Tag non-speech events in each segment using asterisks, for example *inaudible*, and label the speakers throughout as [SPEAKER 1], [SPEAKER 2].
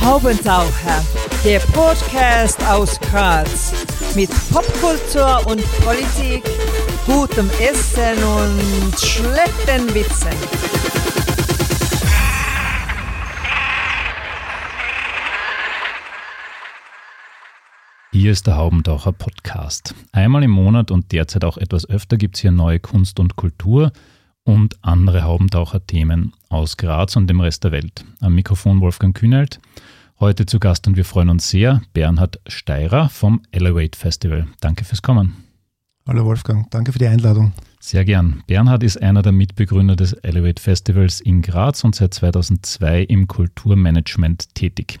[SPEAKER 1] Haubentaucher, der Podcast aus Graz mit Popkultur und Politik, gutem Essen und schlechten Witzen.
[SPEAKER 2] Hier ist der Haubentaucher Podcast. Einmal im Monat und derzeit auch etwas öfter gibt es hier neue Kunst und Kultur und andere Haubentaucher-Themen aus Graz und dem Rest der Welt. Am Mikrofon Wolfgang Kühnelt. Heute zu Gast und wir freuen uns sehr, Bernhard Steirer vom Elevate Festival. Danke fürs Kommen.
[SPEAKER 3] Hallo Wolfgang, danke für die Einladung.
[SPEAKER 2] Sehr gern. Bernhard ist einer der Mitbegründer des Elevate Festivals in Graz und seit 2002 im Kulturmanagement tätig.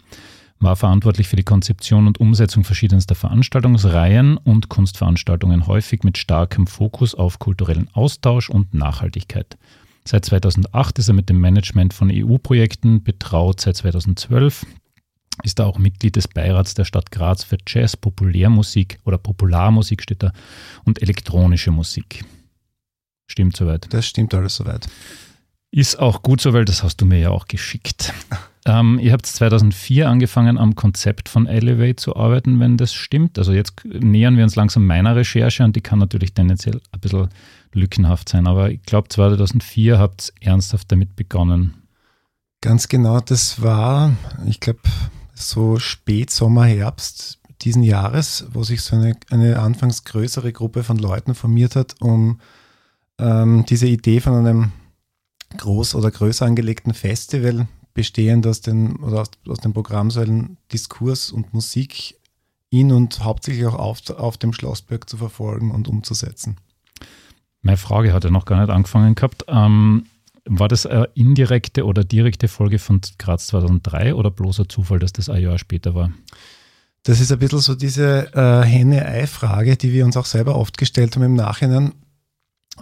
[SPEAKER 2] War verantwortlich für die Konzeption und Umsetzung verschiedenster Veranstaltungsreihen und Kunstveranstaltungen, häufig mit starkem Fokus auf kulturellen Austausch und Nachhaltigkeit. Seit 2008 ist er mit dem Management von EU-Projekten betraut. Seit 2012 ist er auch Mitglied des Beirats der Stadt Graz für Jazz, Populärmusik oder Popularmusik steht da und elektronische Musik. Stimmt soweit?
[SPEAKER 3] Das stimmt alles soweit.
[SPEAKER 2] Ist auch gut so, weil das hast du mir ja auch geschickt. *laughs* Ähm, ihr habt 2004 angefangen, am Konzept von Elevate zu arbeiten, wenn das stimmt. Also jetzt nähern wir uns langsam meiner Recherche und die kann natürlich tendenziell ein bisschen lückenhaft sein. Aber ich glaube, 2004 habt ihr ernsthaft damit begonnen.
[SPEAKER 3] Ganz genau, das war, ich glaube, so Spätsommer, Herbst diesen Jahres, wo sich so eine, eine anfangs größere Gruppe von Leuten formiert hat, um ähm, diese Idee von einem groß oder größer angelegten Festival, bestehend aus den, oder aus, aus den Programmsäulen Diskurs und Musik in und hauptsächlich auch auf, auf dem Schlossberg zu verfolgen und umzusetzen.
[SPEAKER 2] Meine Frage hat ja noch gar nicht angefangen gehabt. Ähm, war das eine indirekte oder direkte Folge von Graz 2003 oder bloßer Zufall, dass das ein Jahr später war?
[SPEAKER 3] Das ist ein bisschen so diese äh, Henne-Ei-Frage, die wir uns auch selber oft gestellt haben im Nachhinein.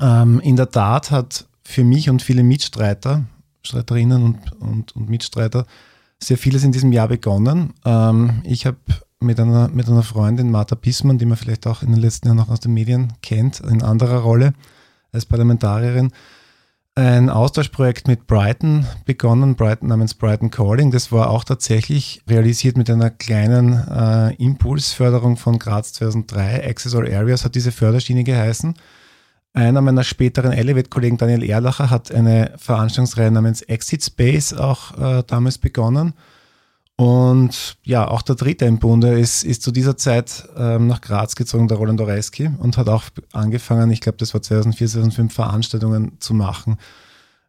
[SPEAKER 3] Ähm, in der Tat hat für mich und viele Mitstreiter, Streiterinnen und, und, und Mitstreiter, sehr vieles in diesem Jahr begonnen. Ähm, ich habe mit einer, mit einer Freundin, Martha Pissmann, die man vielleicht auch in den letzten Jahren noch aus den Medien kennt, in anderer Rolle als Parlamentarierin, ein Austauschprojekt mit Brighton begonnen, Brighton namens Brighton Calling. Das war auch tatsächlich realisiert mit einer kleinen äh, Impulsförderung von Graz 2003. Access All Areas hat diese Förderschiene geheißen. Einer meiner späteren Elevate-Kollegen, Daniel Erlacher, hat eine Veranstaltungsreihe namens Exit Space auch äh, damals begonnen. Und ja, auch der dritte im Bunde ist, ist zu dieser Zeit ähm, nach Graz gezogen, der Roland Oreski, und hat auch angefangen, ich glaube, das war 2004, 2005, Veranstaltungen zu machen.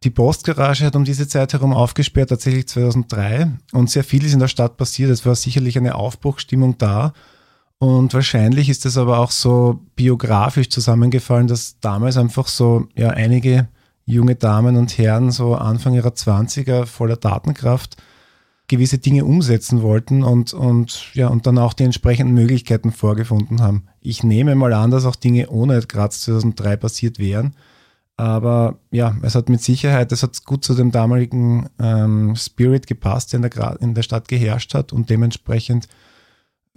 [SPEAKER 3] Die Postgarage hat um diese Zeit herum aufgesperrt, tatsächlich 2003, und sehr viel ist in der Stadt passiert. Es war sicherlich eine Aufbruchstimmung da. Und wahrscheinlich ist es aber auch so biografisch zusammengefallen, dass damals einfach so ja, einige junge Damen und Herren, so Anfang ihrer 20er, voller Datenkraft, gewisse Dinge umsetzen wollten und, und, ja, und dann auch die entsprechenden Möglichkeiten vorgefunden haben. Ich nehme mal an, dass auch Dinge ohne Graz 2003 passiert wären. Aber ja, es hat mit Sicherheit, es hat gut zu dem damaligen ähm, Spirit gepasst, der in der, in der Stadt geherrscht hat und dementsprechend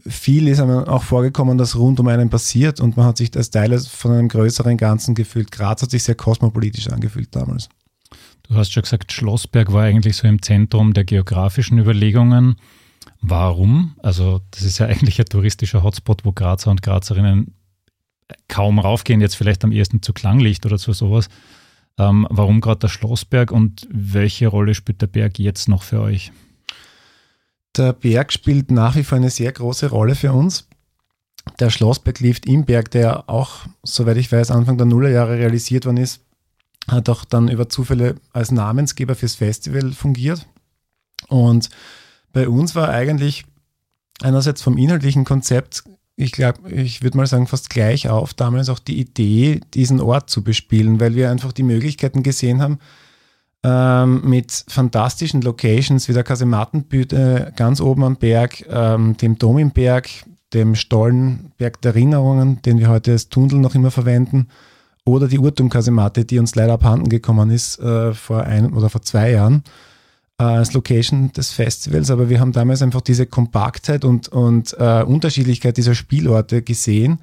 [SPEAKER 3] viel ist einem auch vorgekommen, dass rund um einen passiert und man hat sich als Teil von einem größeren Ganzen gefühlt. Graz hat sich sehr kosmopolitisch angefühlt damals.
[SPEAKER 2] Du hast schon gesagt, Schlossberg war eigentlich so im Zentrum der geografischen Überlegungen. Warum? Also, das ist ja *laughs* eigentlich ein touristischer Hotspot, wo Grazer und Grazerinnen kaum raufgehen, jetzt vielleicht am ehesten zu Klanglicht oder zu sowas. Ähm, warum gerade der Schlossberg und welche Rolle spielt der Berg jetzt noch für euch?
[SPEAKER 3] Der Berg spielt nach wie vor eine sehr große Rolle für uns. Der Schlossberg liegt im Berg, der auch, soweit ich weiß, Anfang der Nullerjahre realisiert worden ist, hat auch dann über Zufälle als Namensgeber fürs Festival fungiert. Und bei uns war eigentlich einerseits vom inhaltlichen Konzept, ich glaube, ich würde mal sagen, fast gleich auf, damals auch die Idee, diesen Ort zu bespielen, weil wir einfach die Möglichkeiten gesehen haben, ähm, mit fantastischen Locations wie der Kasematenbühne ganz oben am Berg, ähm, dem Dom im Berg, dem Stollenberg der Erinnerungen, den wir heute als Tunnel noch immer verwenden, oder die Urtum-Kasemate, die uns leider abhanden gekommen ist äh, vor ein oder vor zwei Jahren äh, als Location des Festivals. Aber wir haben damals einfach diese Kompaktheit und, und äh, Unterschiedlichkeit dieser Spielorte gesehen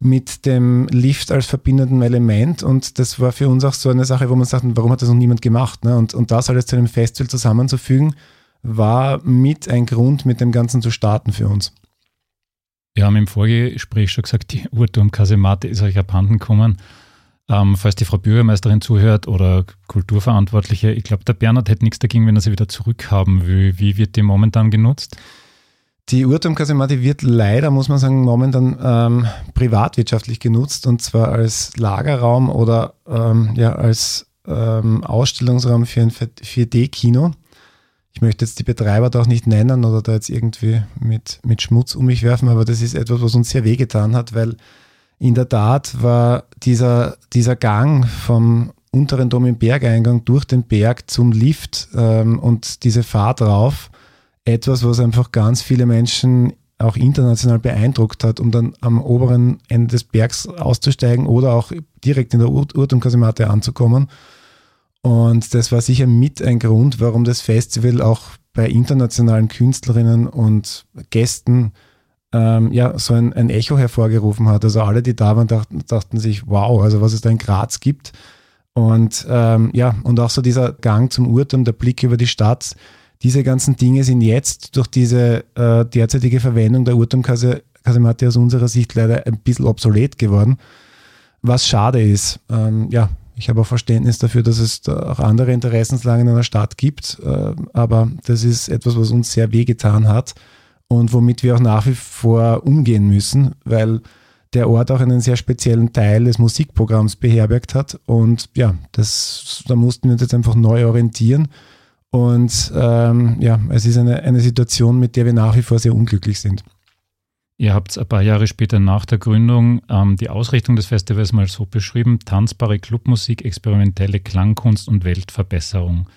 [SPEAKER 3] mit dem Lift als verbindendem Element und das war für uns auch so eine Sache, wo man sagt, warum hat das noch niemand gemacht? Ne? Und, und das alles zu einem Festival zusammenzufügen, war mit ein Grund, mit dem Ganzen zu starten für uns.
[SPEAKER 2] Wir haben im Vorgespräch schon gesagt, die Urturm-Kasemate ist euch abhanden gekommen. Ähm, falls die Frau Bürgermeisterin zuhört oder Kulturverantwortliche, ich glaube, der Bernhard hätte nichts dagegen, wenn er sie wieder zurückhaben will. Wie wird die momentan genutzt?
[SPEAKER 3] Die Urturmkasemate wird leider, muss man sagen, momentan ähm, privatwirtschaftlich genutzt und zwar als Lagerraum oder ähm, ja, als ähm, Ausstellungsraum für ein 4D-Kino. Ich möchte jetzt die Betreiber da auch nicht nennen oder da jetzt irgendwie mit, mit Schmutz um mich werfen, aber das ist etwas, was uns sehr wehgetan hat, weil in der Tat war dieser, dieser Gang vom unteren Dom im Bergeingang durch den Berg zum Lift ähm, und diese Fahrt rauf etwas, was einfach ganz viele Menschen auch international beeindruckt hat, um dann am oberen Ende des Bergs auszusteigen oder auch direkt in der Urtumkasemate anzukommen. Und das war sicher mit ein Grund, warum das Festival auch bei internationalen Künstlerinnen und Gästen ähm, ja, so ein, ein, Echo hervorgerufen hat. Also alle, die da waren, dachten, dachten sich, wow, also was es da in Graz gibt. Und ähm, ja, und auch so dieser Gang zum Urtum, der Blick über die Stadt, diese ganzen Dinge sind jetzt durch diese äh, derzeitige Verwendung der Urturmkasematte aus unserer Sicht leider ein bisschen obsolet geworden, was schade ist. Ähm, ja, ich habe auch Verständnis dafür, dass es da auch andere Interessenslagen in einer Stadt gibt, äh, aber das ist etwas, was uns sehr wehgetan hat und womit wir auch nach wie vor umgehen müssen, weil der Ort auch einen sehr speziellen Teil des Musikprogramms beherbergt hat und ja, das, da mussten wir uns jetzt einfach neu orientieren und ähm, ja, es ist eine, eine Situation, mit der wir nach wie vor sehr unglücklich sind.
[SPEAKER 2] Ihr habt ein paar Jahre später nach der Gründung ähm, die Ausrichtung des Festivals mal so beschrieben: tanzbare Clubmusik, experimentelle Klangkunst und Weltverbesserung.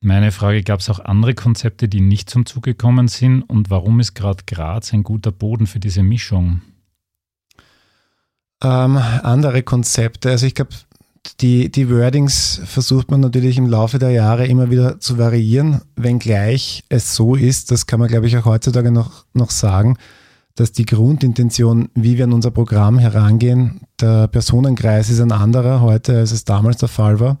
[SPEAKER 2] Meine Frage, gab es auch andere Konzepte, die nicht zum Zuge gekommen sind? Und warum ist gerade Graz ein guter Boden für diese Mischung?
[SPEAKER 3] Ähm, andere Konzepte. Also ich glaube, die, die Wordings versucht man natürlich im Laufe der Jahre immer wieder zu variieren, wenngleich es so ist, das kann man glaube ich auch heutzutage noch, noch sagen, dass die Grundintention, wie wir an unser Programm herangehen, der Personenkreis ist ein anderer heute, als es damals der Fall war.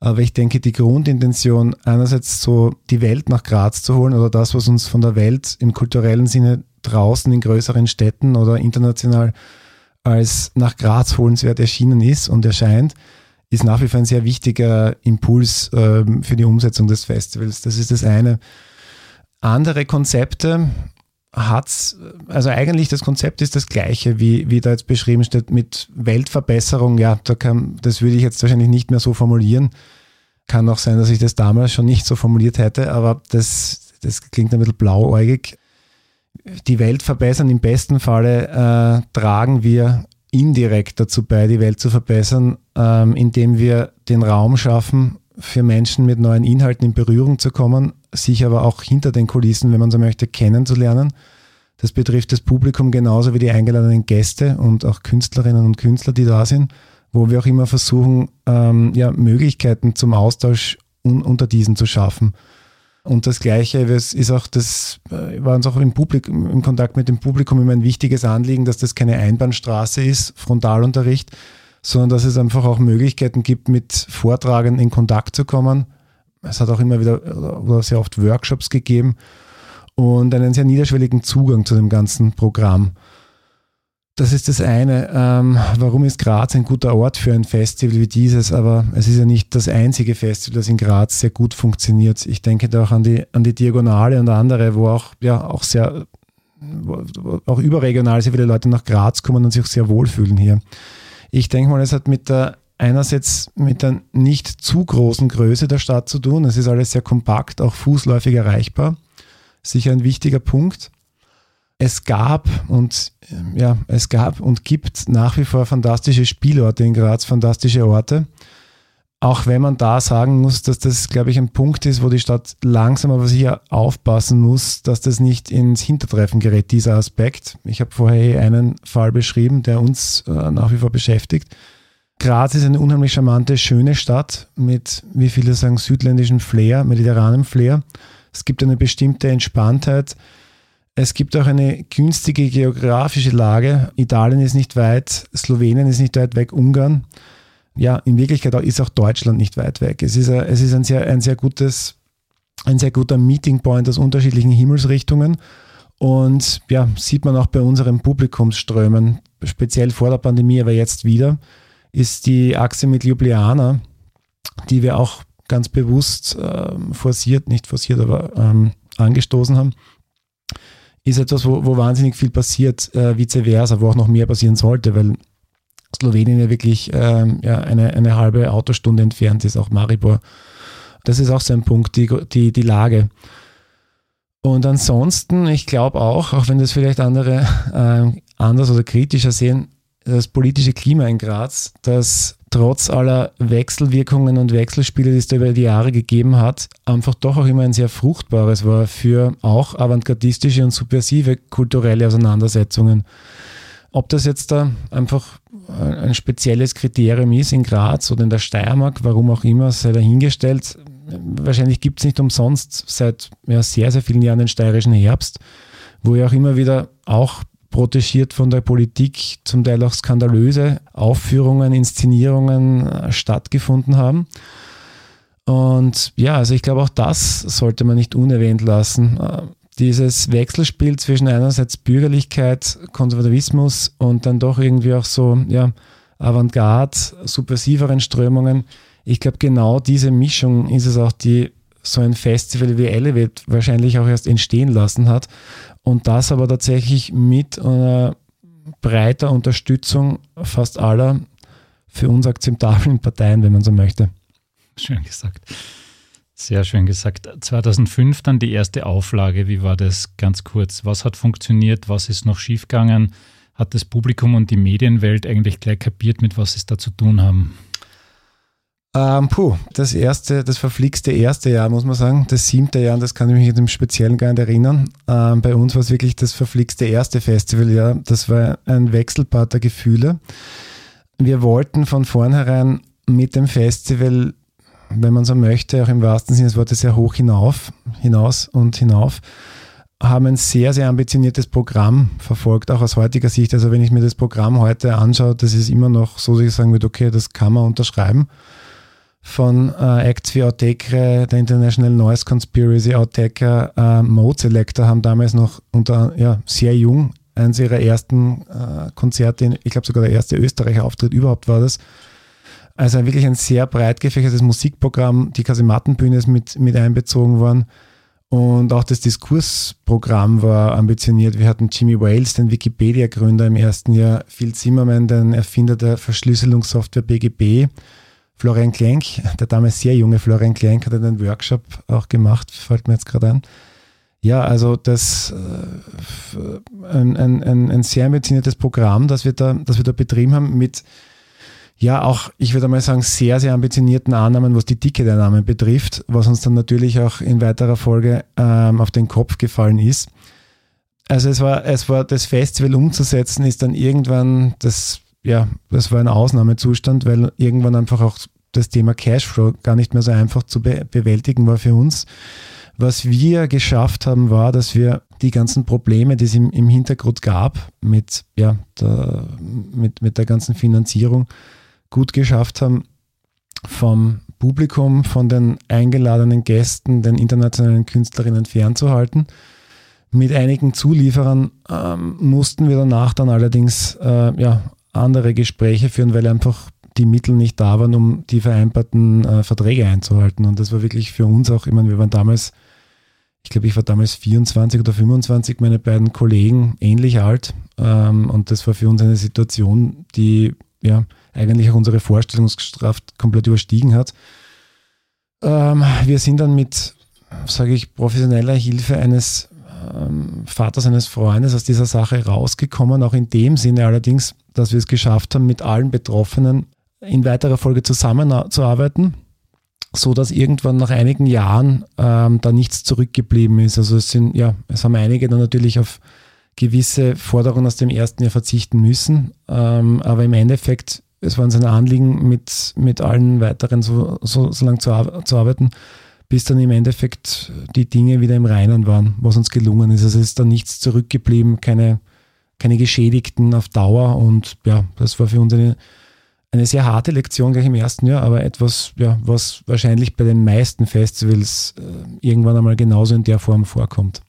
[SPEAKER 3] Aber ich denke, die Grundintention, einerseits so die Welt nach Graz zu holen oder das, was uns von der Welt im kulturellen Sinne draußen in größeren Städten oder international als nach Graz holenswert erschienen ist und erscheint, ist nach wie vor ein sehr wichtiger Impuls äh, für die Umsetzung des Festivals. Das ist das eine. Andere Konzepte hat also eigentlich das Konzept ist das gleiche, wie, wie da jetzt beschrieben steht, mit Weltverbesserung. Ja, da kann, das würde ich jetzt wahrscheinlich nicht mehr so formulieren. Kann auch sein, dass ich das damals schon nicht so formuliert hätte, aber das, das klingt ein bisschen blauäugig. Die Welt verbessern, im besten Falle äh, tragen wir indirekt dazu bei, die Welt zu verbessern, ähm, indem wir den Raum schaffen, für Menschen mit neuen Inhalten in Berührung zu kommen, sich aber auch hinter den Kulissen, wenn man so möchte, kennenzulernen. Das betrifft das Publikum genauso wie die eingeladenen Gäste und auch Künstlerinnen und Künstler, die da sind, wo wir auch immer versuchen, ähm, ja, Möglichkeiten zum Austausch un unter diesen zu schaffen. Und das Gleiche ist auch das, äh, war uns auch im, Publik, im Kontakt mit dem Publikum immer ein wichtiges Anliegen, dass das keine Einbahnstraße ist, Frontalunterricht, sondern dass es einfach auch Möglichkeiten gibt, mit Vortragenden in Kontakt zu kommen. Es hat auch immer wieder oder sehr oft Workshops gegeben und einen sehr niederschwelligen Zugang zu dem ganzen Programm. Das ist das eine. Ähm, warum ist Graz ein guter Ort für ein Festival wie dieses? Aber es ist ja nicht das einzige Festival, das in Graz sehr gut funktioniert. Ich denke da auch an die, an die Diagonale und andere, wo auch, ja, auch sehr, auch überregional sehr viele Leute nach Graz kommen und sich auch sehr wohlfühlen hier. Ich denke mal, es hat mit der einerseits mit der nicht zu großen Größe der Stadt zu tun. Es ist alles sehr kompakt, auch fußläufig erreichbar. Sicher ein wichtiger Punkt es gab und ja, es gab und gibt nach wie vor fantastische Spielorte in Graz, fantastische Orte. Auch wenn man da sagen muss, dass das, glaube ich, ein Punkt ist, wo die Stadt langsam aber sicher aufpassen muss, dass das nicht ins Hintertreffen gerät, dieser Aspekt. Ich habe vorher einen Fall beschrieben, der uns äh, nach wie vor beschäftigt. Graz ist eine unheimlich charmante, schöne Stadt mit, wie viele sagen, südländischem Flair, mediterranem Flair. Es gibt eine bestimmte Entspanntheit, Es gibt auch eine günstige geografische Lage. Italien ist nicht weit, Slowenien ist nicht weit weg, Ungarn. Ja, in Wirklichkeit ist auch Deutschland nicht weit weg. Es ist, ein, es ist ein, sehr, ein sehr gutes, ein sehr guter Meeting Point aus unterschiedlichen Himmelsrichtungen. Und ja, sieht man auch bei unseren Publikumsströmen, speziell vor der Pandemie, aber jetzt wieder, ist die Achse mit Ljubljana, die wir auch ganz bewusst äh, forciert, nicht forciert, aber ähm, angestoßen haben, ist etwas, wo, wo wahnsinnig viel passiert, äh, vice versa, wo auch noch mehr passieren sollte, weil Slowenien ja wirklich ähm, ja, eine, eine halbe Autostunde entfernt ist, auch Maribor. Das ist auch so ein Punkt, die, die, die Lage. Und ansonsten, ich glaube auch, auch wenn das vielleicht andere *laughs* äh, anders oder kritischer sehen, das politische Klima in Graz, das trotz aller Wechselwirkungen und Wechselspiele, die es da über die Jahre gegeben hat, einfach doch auch immer ein sehr fruchtbares war für auch avantgardistische und subversive kulturelle Auseinandersetzungen. Ob das jetzt da einfach ein spezielles Kriterium ist in Graz oder in der Steiermark, warum auch immer, sei dahingestellt. Wahrscheinlich gibt es nicht umsonst seit ja, sehr, sehr vielen Jahren den steirischen Herbst, wo ja auch immer wieder auch protegiert von der Politik, zum Teil auch skandalöse Aufführungen, Inszenierungen äh, stattgefunden haben. Und ja, also ich glaube, auch das sollte man nicht unerwähnt lassen. Äh, dieses Wechselspiel zwischen einerseits Bürgerlichkeit, Konservativismus und dann doch irgendwie auch so, ja, Avantgarde, subversiveren Strömungen. Ich glaube, genau diese Mischung ist es auch, die so ein Festival wie Elevate wahrscheinlich auch erst entstehen lassen hat. Und das aber tatsächlich mit einer breiter Unterstützung fast aller für uns akzeptablen Parteien, wenn man so möchte.
[SPEAKER 2] Schön gesagt. Sehr schön gesagt. 2005 dann die erste Auflage. Wie war das ganz kurz? Was hat funktioniert? Was ist noch schiefgegangen? Hat das Publikum und die Medienwelt eigentlich gleich kapiert, mit was sie es da zu tun haben?
[SPEAKER 3] Ähm, puh, das erste, das verflixte erste Jahr, muss man sagen. Das siebte Jahr, das kann ich mich im Speziellen gar nicht erinnern. Ähm, bei uns war es wirklich das verflixte erste Festivaljahr. Das war ein Wechselbad der Gefühle. Wir wollten von vornherein mit dem Festival, wenn man so möchte, auch im wahrsten Sinne des Wortes sehr hoch hinauf, hinaus und hinauf, haben ein sehr, sehr ambitioniertes Programm verfolgt, auch aus heutiger Sicht. Also wenn ich mir das Programm heute anschaue, das ist immer noch so, dass ich sagen würde, okay, das kann man unterschreiben von äh, Acts wie Outtake, der International Noise Conspiracy, Outtaker, äh, Mode Selector haben damals noch unter, ja, sehr jung, eines ihrer ersten äh, Konzerte, ich glaube sogar der erste Österreicher Auftritt überhaupt war das. Also wirklich ein sehr breit gefächertes Musikprogramm. Die Kasematenbühne ist mit, mit einbezogen worden. Und auch das Diskursprogramm war ambitioniert. Wir hatten Jimmy Wales, den Wikipedia-Gründer im ersten Jahr, Phil Zimmerman, den Erfinder der Verschlüsselungssoftware BGB, Florian Klenk, der damals sehr junge Florian Klenk, hat einen Workshop auch gemacht, fällt mir jetzt gerade ein. Ja, also das äh, ein, ein, ein, sehr ambitioniertes Programm, das wir, da, das wir da betrieben haben mit ja auch, ich würde mal sagen, sehr, sehr ambitionierten Annahmen, was die Ticketeinnahmen betrifft, was uns dann natürlich auch in weiterer Folge ähm, auf den Kopf gefallen ist. Also es war, es war das Festival umzusetzen, ist dann irgendwann das ja, das war ein Ausnahmezustand, weil irgendwann einfach auch das Thema Cashflow gar nicht mehr so einfach zu be bewältigen war für uns. Was wir geschafft haben, war, dass wir die ganzen Probleme, die es im, im Hintergrund gab, mit, ja, der, mit, mit der ganzen Finanzierung, gut geschafft haben, vom Publikum, von den eingeladenen Gästen, den internationalen Künstlerinnen fernzuhalten. Mit einigen Zulieferern ähm, mussten wir danach dann allerdings äh, ja, andere Gespräche führen, weil einfach die Mittel nicht da waren, um die vereinbarten äh, Verträge einzuhalten. Und das war wirklich für uns auch, ich meine, wir waren damals, ich glaube, ich war damals 24 oder 25, meine beiden Kollegen ähnlich alt. Ähm, und das war für uns eine Situation, die ja eigentlich auch unsere Vorstellungskraft komplett überstiegen hat. Ähm, wir sind dann mit, sage ich, professioneller Hilfe eines ähm, Vater seines Freundes aus dieser Sache rausgekommen, auch in dem Sinne allerdings, dass wir es geschafft haben, mit allen Betroffenen in weiterer Folge zusammenzuarbeiten, so dass irgendwann nach einigen Jahren ähm, da nichts zurückgeblieben ist. Also es sind, ja, es haben einige dann natürlich auf gewisse Forderungen aus dem ersten Jahr verzichten müssen, ähm, aber im Endeffekt, es war uns ein Anliegen, mit, mit allen weiteren so, so, so lange zu, zu arbeiten, bis dann im Endeffekt die Dinge wieder im Reinen waren, was uns gelungen ist. Also es ist dann nichts zurückgeblieben, keine, keine Geschädigten auf Dauer und ja, das war für uns eine, eine sehr harte Lektion gleich im ersten Jahr, aber etwas, ja, was wahrscheinlich bei den meisten Festivals äh, irgendwann einmal genauso in der Form vorkommt.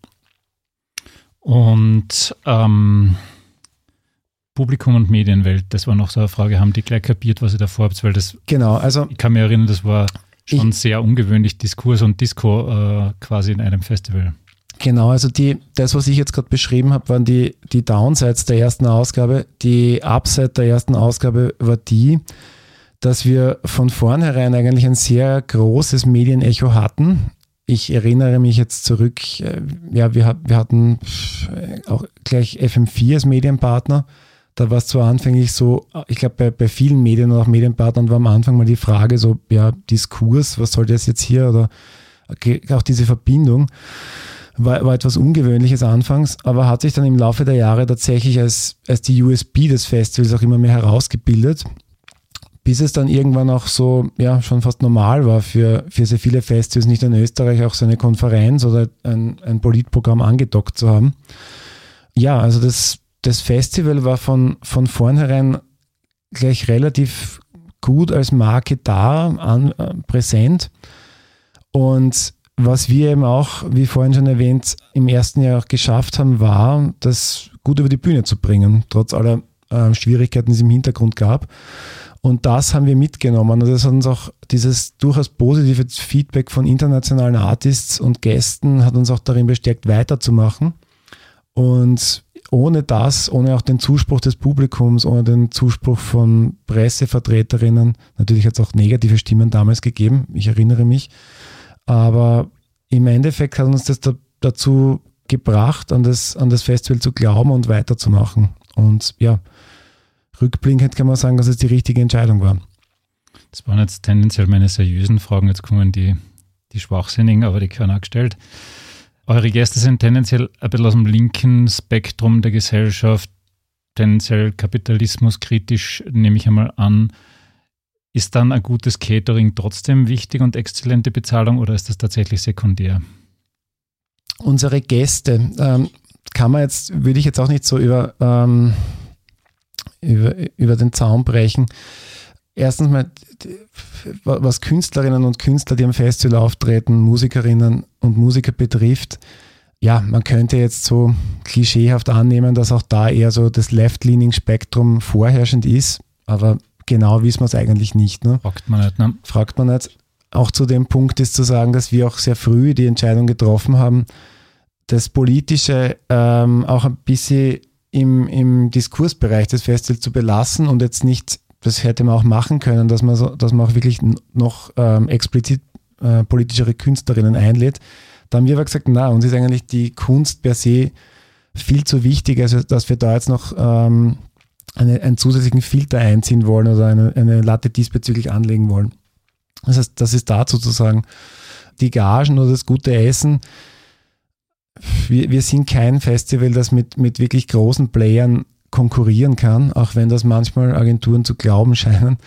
[SPEAKER 2] Und ähm, Publikum und Medienwelt, das war noch so eine Frage, haben die gleich kapiert, was ihr davor habt? Weil das,
[SPEAKER 3] genau, also
[SPEAKER 2] ich kann mich erinnern, das war schon ich, sehr ungewöhnlich, Diskurs und Disco äh, quasi in einem Festival.
[SPEAKER 3] Genau, also die, das, was ich jetzt gerade beschrieben habe, waren die, die Downsides der ersten Ausgabe. Die Upside der ersten Ausgabe war die, dass wir von vornherein eigentlich ein sehr großes Medienecho hatten. Ich erinnere mich jetzt zurück, äh, ja, wir, wir hatten auch gleich FM4 als Medienpartner. Da war es zwar anfänglich so, ich glaube, bei, bei vielen Medien und auch Medienpartnern war am Anfang mal die Frage so, ja, Diskurs, was soll das jetzt hier oder auch diese Verbindung war, war etwas Ungewöhnliches anfangs, aber hat sich dann im Laufe der Jahre tatsächlich als, als die USB des Festivals auch immer mehr herausgebildet, bis es dann irgendwann auch so, ja, schon fast normal war für, für sehr viele Festivals, nicht in Österreich auch so eine Konferenz oder ein, ein Politprogramm angedockt zu haben. Ja, also das, das Festival war von, von vornherein gleich relativ gut als Marke da, an, äh, präsent. Und was wir eben auch, wie vorhin schon erwähnt, im ersten Jahr auch geschafft haben, war, das gut über die Bühne zu bringen, trotz aller äh, Schwierigkeiten, die es im Hintergrund gab. Und das haben wir mitgenommen. Und das hat uns auch dieses durchaus positive Feedback von internationalen Artists und Gästen hat uns auch darin bestärkt, weiterzumachen. Und ohne das, ohne auch den Zuspruch des Publikums, ohne den Zuspruch von Pressevertreterinnen, natürlich hat es auch negative Stimmen damals gegeben, ich erinnere mich, aber im Endeffekt hat uns das da, dazu gebracht, an das, an das Festival zu glauben und weiterzumachen. Und ja, rückblickend kann man sagen, dass es die richtige Entscheidung war.
[SPEAKER 2] Das waren jetzt tendenziell meine seriösen Fragen. Jetzt kommen die, die schwachsinnigen, aber die können auch gestellt. Eure Gäste sind tendenziell ein bisschen aus dem linken Spektrum der Gesellschaft, tendenziell kapitalismuskritisch, nehme ich einmal an. Ist dann ein gutes Catering trotzdem wichtig und exzellente Bezahlung oder ist das tatsächlich sekundär?
[SPEAKER 3] Unsere Gäste ähm, kann man jetzt, würde ich jetzt auch nicht so über, ähm, über, über den Zaun brechen. Erstens mal, was Künstlerinnen und Künstler, die am Festival auftreten, Musikerinnen und Musiker betrifft, ja, man könnte jetzt so klischeehaft annehmen, dass auch da eher so das Left-Leaning-Spektrum vorherrschend ist. Aber genau wissen wir es eigentlich nicht. Ne?
[SPEAKER 2] Fragt man nicht, ne?
[SPEAKER 3] Fragt man nicht. Auch zu dem Punkt ist zu sagen, dass wir auch sehr früh die Entscheidung getroffen haben, das Politische ähm, auch ein bisschen im, im Diskursbereich des Festivals zu belassen und jetzt nicht, das hätte man auch machen können, dass man, so, dass man auch wirklich noch ähm, explizit äh, politischere Künstlerinnen einlädt. Da haben wir aber gesagt, na, uns ist eigentlich die Kunst per se viel zu wichtig, also dass wir da jetzt noch ähm, eine, einen zusätzlichen Filter einziehen wollen oder eine, eine Latte diesbezüglich anlegen wollen. Das heißt, das ist da sozusagen die Gagen oder das gute Essen. Wir, wir sind kein Festival, das mit, mit wirklich großen Playern konkurrieren kann, auch wenn das manchmal Agenturen zu glauben *laughs* scheinen.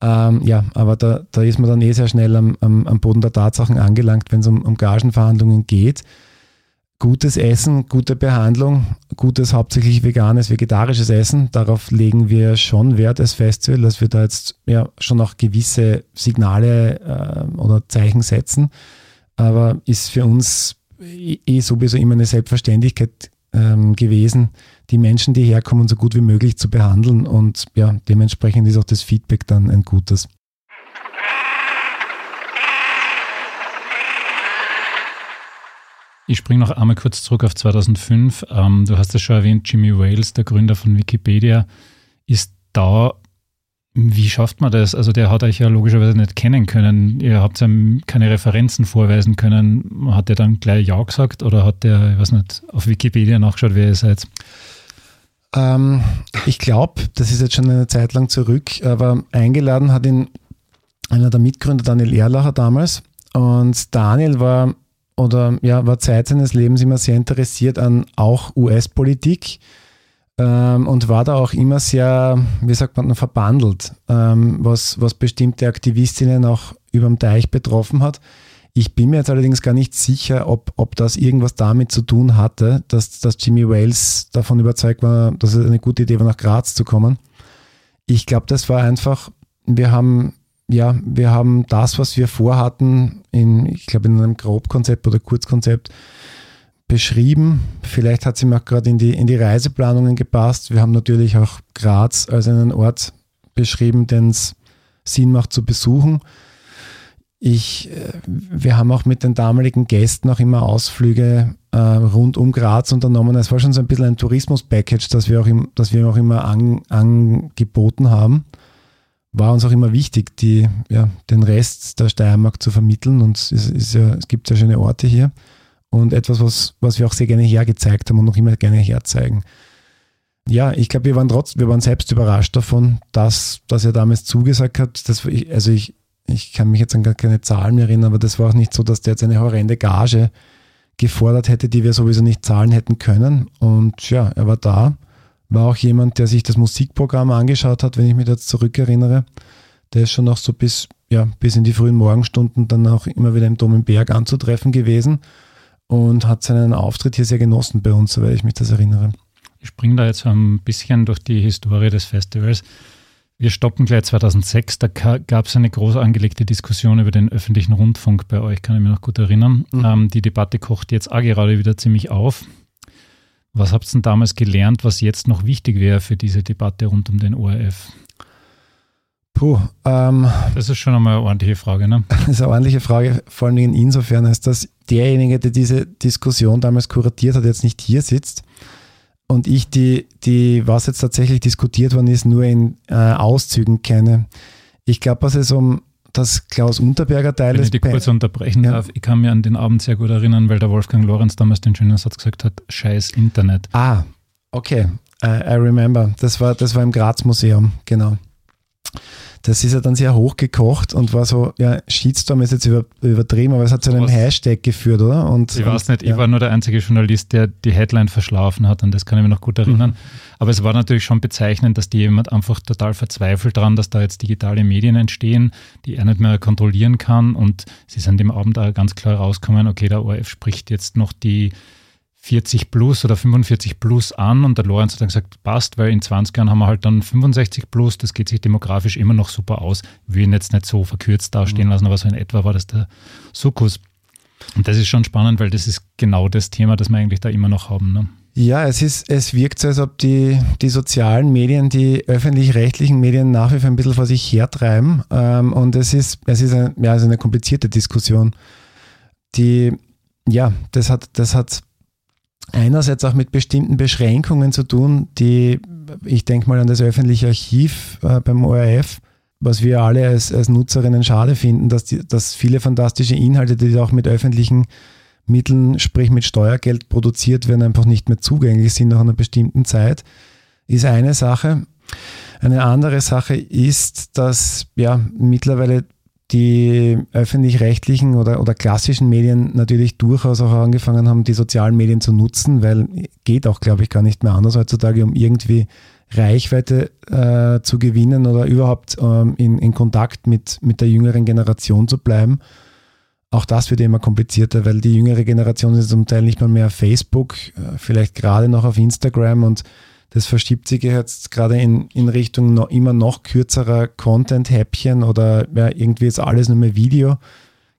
[SPEAKER 3] Ähm, ja, aber da, da ist man dann eh sehr schnell am, am, am Boden der Tatsachen angelangt, wenn es um, um Gagenverhandlungen geht gutes Essen, gute Behandlung, gutes hauptsächlich veganes, vegetarisches Essen. Darauf legen wir schon Wert als Festival, dass wir da jetzt ja schon auch gewisse Signale äh, oder Zeichen setzen. Aber ist für uns eh, sowieso immer eine Selbstverständlichkeit ähm, gewesen, die Menschen, die herkommen, so gut wie möglich zu behandeln. Und ja, dementsprechend ist auch das Feedback dann ein gutes.
[SPEAKER 2] Ich springe noch einmal kurz zurück auf 2005. Ähm, du hast es schon erwähnt, Jimmy Wales, der Gründer von Wikipedia, ist da. Wie schafft man das? Also der hat euch ja logischerweise nicht kennen können. Ihr habt ihm keine Referenzen vorweisen können. Hat er dann gleich Ja gesagt oder hat der, ich weiß nicht, auf Wikipedia nachgeschaut, wer ihr seid?
[SPEAKER 3] Ähm, ich glaube, das ist jetzt schon eine Zeit lang zurück, aber eingeladen hat ihn einer der Mitgründer, Daniel Erlacher damals. Und Daniel war oder ja, war Zeit seines Lebens immer sehr interessiert an auch US-Politik ähm, und war da auch immer sehr, wie sagt man, verbandelt, ähm, was, was bestimmte Aktivistinnen auch über dem Teich betroffen hat. Ich bin mir jetzt allerdings gar nicht sicher, ob, ob das irgendwas damit zu tun hatte, dass, dass Jimmy Wales davon überzeugt war, dass es eine gute Idee war, nach Graz zu kommen. Ich glaube, das war einfach, wir haben, ja, wir haben das, was wir vorhatten, in, ich glaube, in einem Grobkonzept oder Kurzkonzept beschrieben. Vielleicht hat sie mir auch gerade in die, in die Reiseplanungen gepasst. Wir haben natürlich auch Graz als einen Ort beschrieben, den es Sinn macht zu besuchen. Ich, äh, wir haben auch mit den damaligen Gästen auch immer Ausflüge äh, rund um Graz unternommen. Es war schon so ein bisschen ein Tourismus-Package, das wir auch, im, das wir auch immer an, angeboten haben. War uns auch immer wichtig, die, ja, den Rest der Steiermark zu vermitteln. Und es, ist ja, es gibt ja schöne Orte hier. Und etwas, was, was wir auch sehr gerne hergezeigt haben und noch immer gerne herzeigen. Ja, ich glaube, wir waren trotzdem, wir waren selbst überrascht davon, dass, dass er damals zugesagt hat. Dass ich, also ich, ich kann mich jetzt an gar keine Zahlen mehr erinnern, aber das war auch nicht so, dass der jetzt eine horrende Gage gefordert hätte, die wir sowieso nicht zahlen hätten können. Und ja, er war da. War auch jemand, der sich das Musikprogramm angeschaut hat, wenn ich mich jetzt zurückerinnere. Der ist schon noch so bis, ja, bis in die frühen Morgenstunden dann auch immer wieder im Dom im Berg anzutreffen gewesen und hat seinen Auftritt hier sehr genossen bei uns, soweit ich mich das erinnere.
[SPEAKER 2] Ich springe da jetzt ein bisschen durch die Historie des Festivals. Wir stoppen gleich 2006. Da gab es eine groß angelegte Diskussion über den öffentlichen Rundfunk bei euch, kann ich mich noch gut erinnern. Mhm. Ähm, die Debatte kocht jetzt auch gerade wieder ziemlich auf. Was habt ihr denn damals gelernt, was jetzt noch wichtig wäre für diese Debatte rund um den ORF?
[SPEAKER 3] Puh, ähm,
[SPEAKER 2] das ist schon einmal eine ordentliche Frage, ne?
[SPEAKER 3] Das *laughs* ist eine ordentliche Frage, vor allen Dingen insofern, als dass derjenige, der diese Diskussion damals kuratiert hat, jetzt nicht hier sitzt und ich die, die, was jetzt tatsächlich diskutiert worden ist, nur in äh, Auszügen kenne. Ich glaube, was es um das Klaus Unterberger Teil
[SPEAKER 2] Wenn ich die kurz unterbrechen ja. darf, ich kann mich an den Abend sehr gut erinnern, weil der Wolfgang Lorenz damals den schönen Satz gesagt hat, scheiß Internet.
[SPEAKER 3] Ah, okay. I, I remember. Das war, das war im Graz Museum, genau das ist ja dann sehr hochgekocht und war so, ja, Shitstorm ist jetzt über, übertrieben, aber es hat zu einem Was? Hashtag geführt, oder?
[SPEAKER 2] Und, ich weiß nicht, ja. ich war nur der einzige Journalist, der die Headline verschlafen hat und das kann ich mir noch gut erinnern. Mhm. Aber es war natürlich schon bezeichnend, dass die jemand einfach total verzweifelt dran, dass da jetzt digitale Medien entstehen, die er nicht mehr kontrollieren kann und sie sind dem Abend auch ganz klar rausgekommen, okay, der ORF spricht jetzt noch die 40 plus oder 45 plus an und der Lorenz hat dann gesagt, passt, weil in 20 Jahren haben wir halt dann 65 plus, das geht sich demografisch immer noch super aus. Wir will ihn jetzt nicht so verkürzt dastehen mhm. lassen, aber so in etwa war das der Sukkus. Und das ist schon spannend, weil das ist genau das Thema, das wir eigentlich da immer noch haben. Ne?
[SPEAKER 3] Ja, es, ist, es wirkt so, als ob die, die sozialen Medien, die öffentlich-rechtlichen Medien nach wie vor ein bisschen vor sich hertreiben. Ähm, und es ist, es ist, ein, ja, ist eine komplizierte Diskussion. Die, ja, das hat, das hat einerseits auch mit bestimmten Beschränkungen zu tun, die, ich denke mal an das öffentliche Archiv äh, beim ORF, was wir alle als, als Nutzerinnen schade finden, dass, die, dass viele fantastische Inhalte, die auch mit öffentlichen Mitteln, sprich mit Steuergeld produziert werden, einfach nicht mehr zugänglich sind nach einer bestimmten Zeit, ist eine Sache. Eine andere Sache ist, dass ja mittlerweile die öffentlich-rechtlichen oder, oder klassischen Medien natürlich durchaus auch angefangen haben, die sozialen Medien zu nutzen, weil geht auch, glaube ich, gar nicht mehr anders heutzutage, um irgendwie Reichweite äh, zu gewinnen oder überhaupt ähm, in, in Kontakt mit, mit der jüngeren Generation zu bleiben. Auch das wird immer komplizierter, weil die jüngere Generation ist zum Teil nicht mal mehr auf Facebook, äh, vielleicht gerade noch auf Instagram und das verschiebt sich jetzt gerade in, in Richtung noch, immer noch kürzerer Content-Häppchen oder ja, irgendwie ist alles nur mehr Video.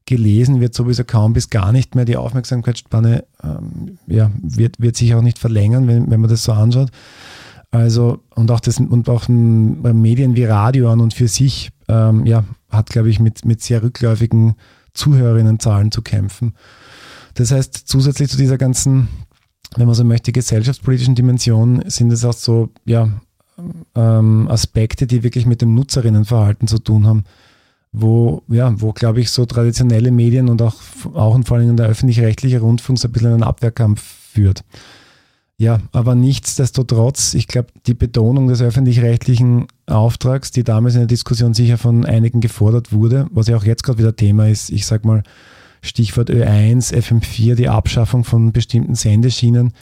[SPEAKER 3] Gelesen wird sowieso kaum bis gar nicht mehr. Die Aufmerksamkeitsspanne ähm, ja, wird, wird sich auch nicht verlängern, wenn, wenn man das so anschaut. Also, und auch das, und auch Medien wie Radio an und für sich, ähm, ja, hat, glaube ich, mit, mit sehr rückläufigen Zuhörerinnenzahlen zu kämpfen. Das heißt, zusätzlich zu dieser ganzen wenn man so möchte, gesellschaftspolitischen Dimension sind es auch so ja, ähm, Aspekte, die wirklich mit dem Nutzerinnenverhalten zu tun haben, wo, ja, wo glaube ich, so traditionelle Medien und auch, auch und vor allem der öffentlich-rechtliche Rundfunk so ein bisschen einen Abwehrkampf führt. Ja, aber nichtsdestotrotz, ich glaube, die Betonung des öffentlich-rechtlichen Auftrags, die damals in der Diskussion sicher von einigen gefordert wurde, was ja auch jetzt gerade wieder Thema ist, ich sag mal, Stichwort Ö1, FM4, die Abschaffung von bestimmten Sendeschienen,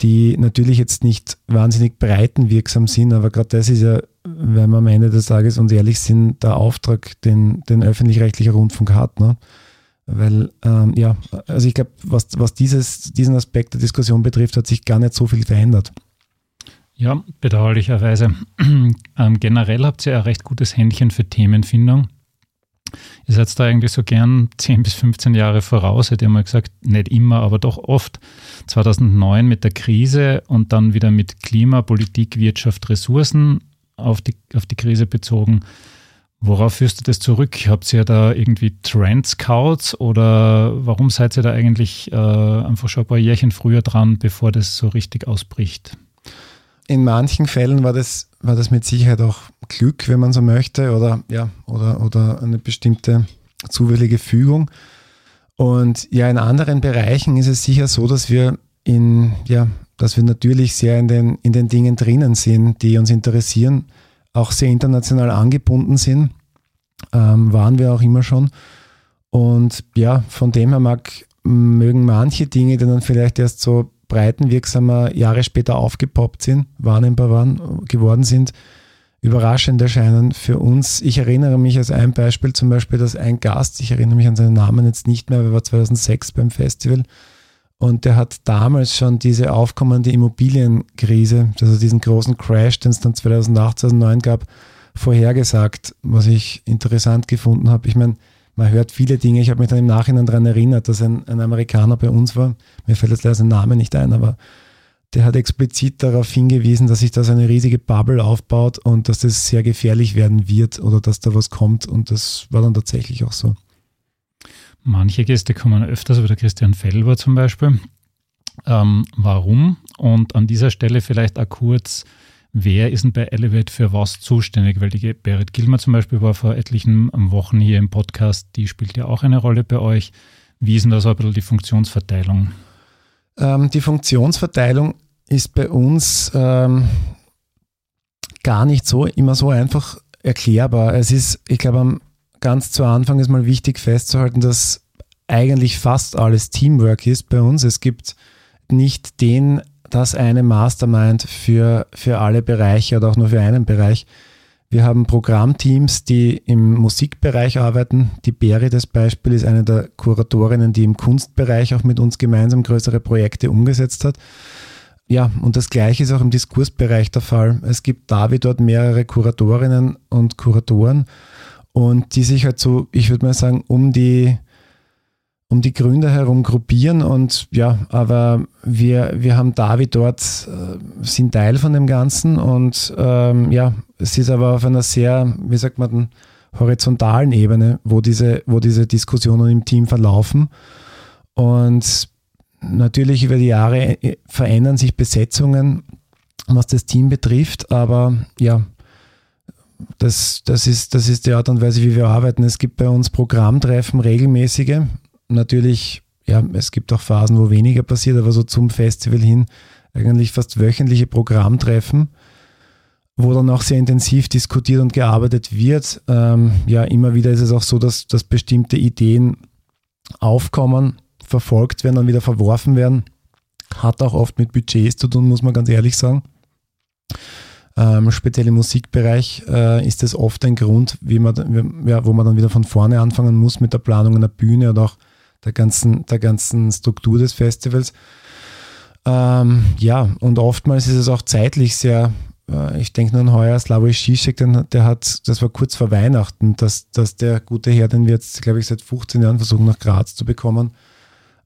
[SPEAKER 3] die natürlich jetzt nicht wahnsinnig breitenwirksam sind, aber gerade das ist ja, wenn wir am Ende des Tages uns ehrlich sind, der Auftrag, den, den öffentlich-rechtlicher Rundfunk hat. Ne? Weil, ähm, ja, also ich glaube, was, was dieses, diesen Aspekt der Diskussion betrifft, hat sich gar nicht so viel verändert.
[SPEAKER 2] Ja, bedauerlicherweise. *clears throat* ähm, generell habt ihr ein recht gutes Händchen für Themenfindung. Ihr seid da eigentlich so gern 10 bis 15 Jahre voraus, hätte ich mal gesagt, nicht immer, aber doch oft. 2009 mit der Krise und dann wieder mit Klima, Politik, Wirtschaft, Ressourcen auf die, auf die Krise bezogen. Worauf führst du das zurück? Habt ihr da irgendwie Trend Scouts oder warum seid ihr da eigentlich äh, einfach schon ein paar Jährchen früher dran, bevor das so richtig ausbricht?
[SPEAKER 3] In manchen Fällen war das, war das mit Sicherheit auch Glück, wenn man so möchte, oder, ja, oder, oder eine bestimmte zufällige Fügung. Und ja, in anderen Bereichen ist es sicher so, dass wir in, ja, dass wir natürlich sehr in den, in den Dingen drinnen sind, die uns interessieren auch sehr international angebunden sind. Ähm, waren wir auch immer schon. Und ja, von dem her mag, mögen manche Dinge, die dann vielleicht erst so breitenwirksamer Jahre später aufgepoppt sind, wahrnehmbar waren, geworden sind, überraschend erscheinen für uns. Ich erinnere mich als ein Beispiel zum Beispiel, dass ein Gast, ich erinnere mich an seinen Namen jetzt nicht mehr, aber war 2006 beim Festival, und der hat damals schon diese aufkommende Immobilienkrise, also diesen großen Crash, den es dann 2008, 2009 gab, vorhergesagt, was ich interessant gefunden habe. Ich meine, man hört viele Dinge. Ich habe mich dann im Nachhinein daran erinnert, dass ein, ein Amerikaner bei uns war. Mir fällt jetzt leider sein Name nicht ein, aber der hat explizit darauf hingewiesen, dass sich da so eine riesige Bubble aufbaut und dass das sehr gefährlich werden wird oder dass da was kommt. Und das war dann tatsächlich auch so.
[SPEAKER 2] Manche Gäste kommen öfters, wie der Christian Felber zum Beispiel. Ähm, warum? Und an dieser Stelle vielleicht auch kurz, wer ist denn bei Elevate für was zuständig? Weil die Berit Gilmer zum Beispiel war vor etlichen Wochen hier im Podcast, die spielt ja auch eine Rolle bei euch. Wie ist denn da so ein bisschen die Funktionsverteilung?
[SPEAKER 3] Ähm, die Funktionsverteilung ist bei uns ähm, gar nicht so immer so einfach erklärbar. Es ist, ich glaube, ganz zu Anfang ist mal wichtig festzuhalten, dass eigentlich fast alles Teamwork ist bei uns. Es gibt nicht den, das eine Mastermind für, für alle Bereiche oder auch nur für einen Bereich. Wir haben Programmteams, die im Musikbereich arbeiten. Die Beri, das Beispiel, ist eine der Kuratorinnen, die im Kunstbereich auch mit uns gemeinsam größere Projekte umgesetzt hat. Ja, und das Gleiche ist auch im Diskursbereich der Fall. Es gibt da wie dort mehrere Kuratorinnen und Kuratoren und die sich halt so, ich würde mal sagen, um die, um die Gründer herum gruppieren und ja, aber wir, wir haben da wie dort, äh, sind Teil von dem Ganzen und ähm, ja, es ist aber auf einer sehr, wie sagt man horizontalen Ebene, wo diese, wo diese Diskussionen im Team verlaufen und natürlich über die Jahre äh, verändern sich Besetzungen, was das Team betrifft, aber ja, das, das, ist, das ist die Art und Weise, wie wir arbeiten. Es gibt bei uns Programmtreffen, regelmäßige. Natürlich, ja, es gibt auch Phasen, wo weniger passiert, aber so zum Festival hin eigentlich fast wöchentliche Programmtreffen, wo dann auch sehr intensiv diskutiert und gearbeitet wird. Ähm, ja, immer wieder ist es auch so, dass, dass bestimmte Ideen aufkommen, verfolgt werden, dann wieder verworfen werden. Hat auch oft mit Budgets zu tun, muss man ganz ehrlich sagen. Ähm, speziell im Musikbereich äh, ist das oft ein Grund, wie man, ja, wo man dann wieder von vorne anfangen muss mit der Planung einer Bühne oder auch der ganzen, der ganzen Struktur des Festivals. Ähm, ja, und oftmals ist es auch zeitlich sehr, äh, ich denke nur an heuer Slavoj Žižek, der, der hat, das war kurz vor Weihnachten, dass, dass der gute Herr, den wir jetzt, glaube ich, seit 15 Jahren versuchen, nach Graz zu bekommen,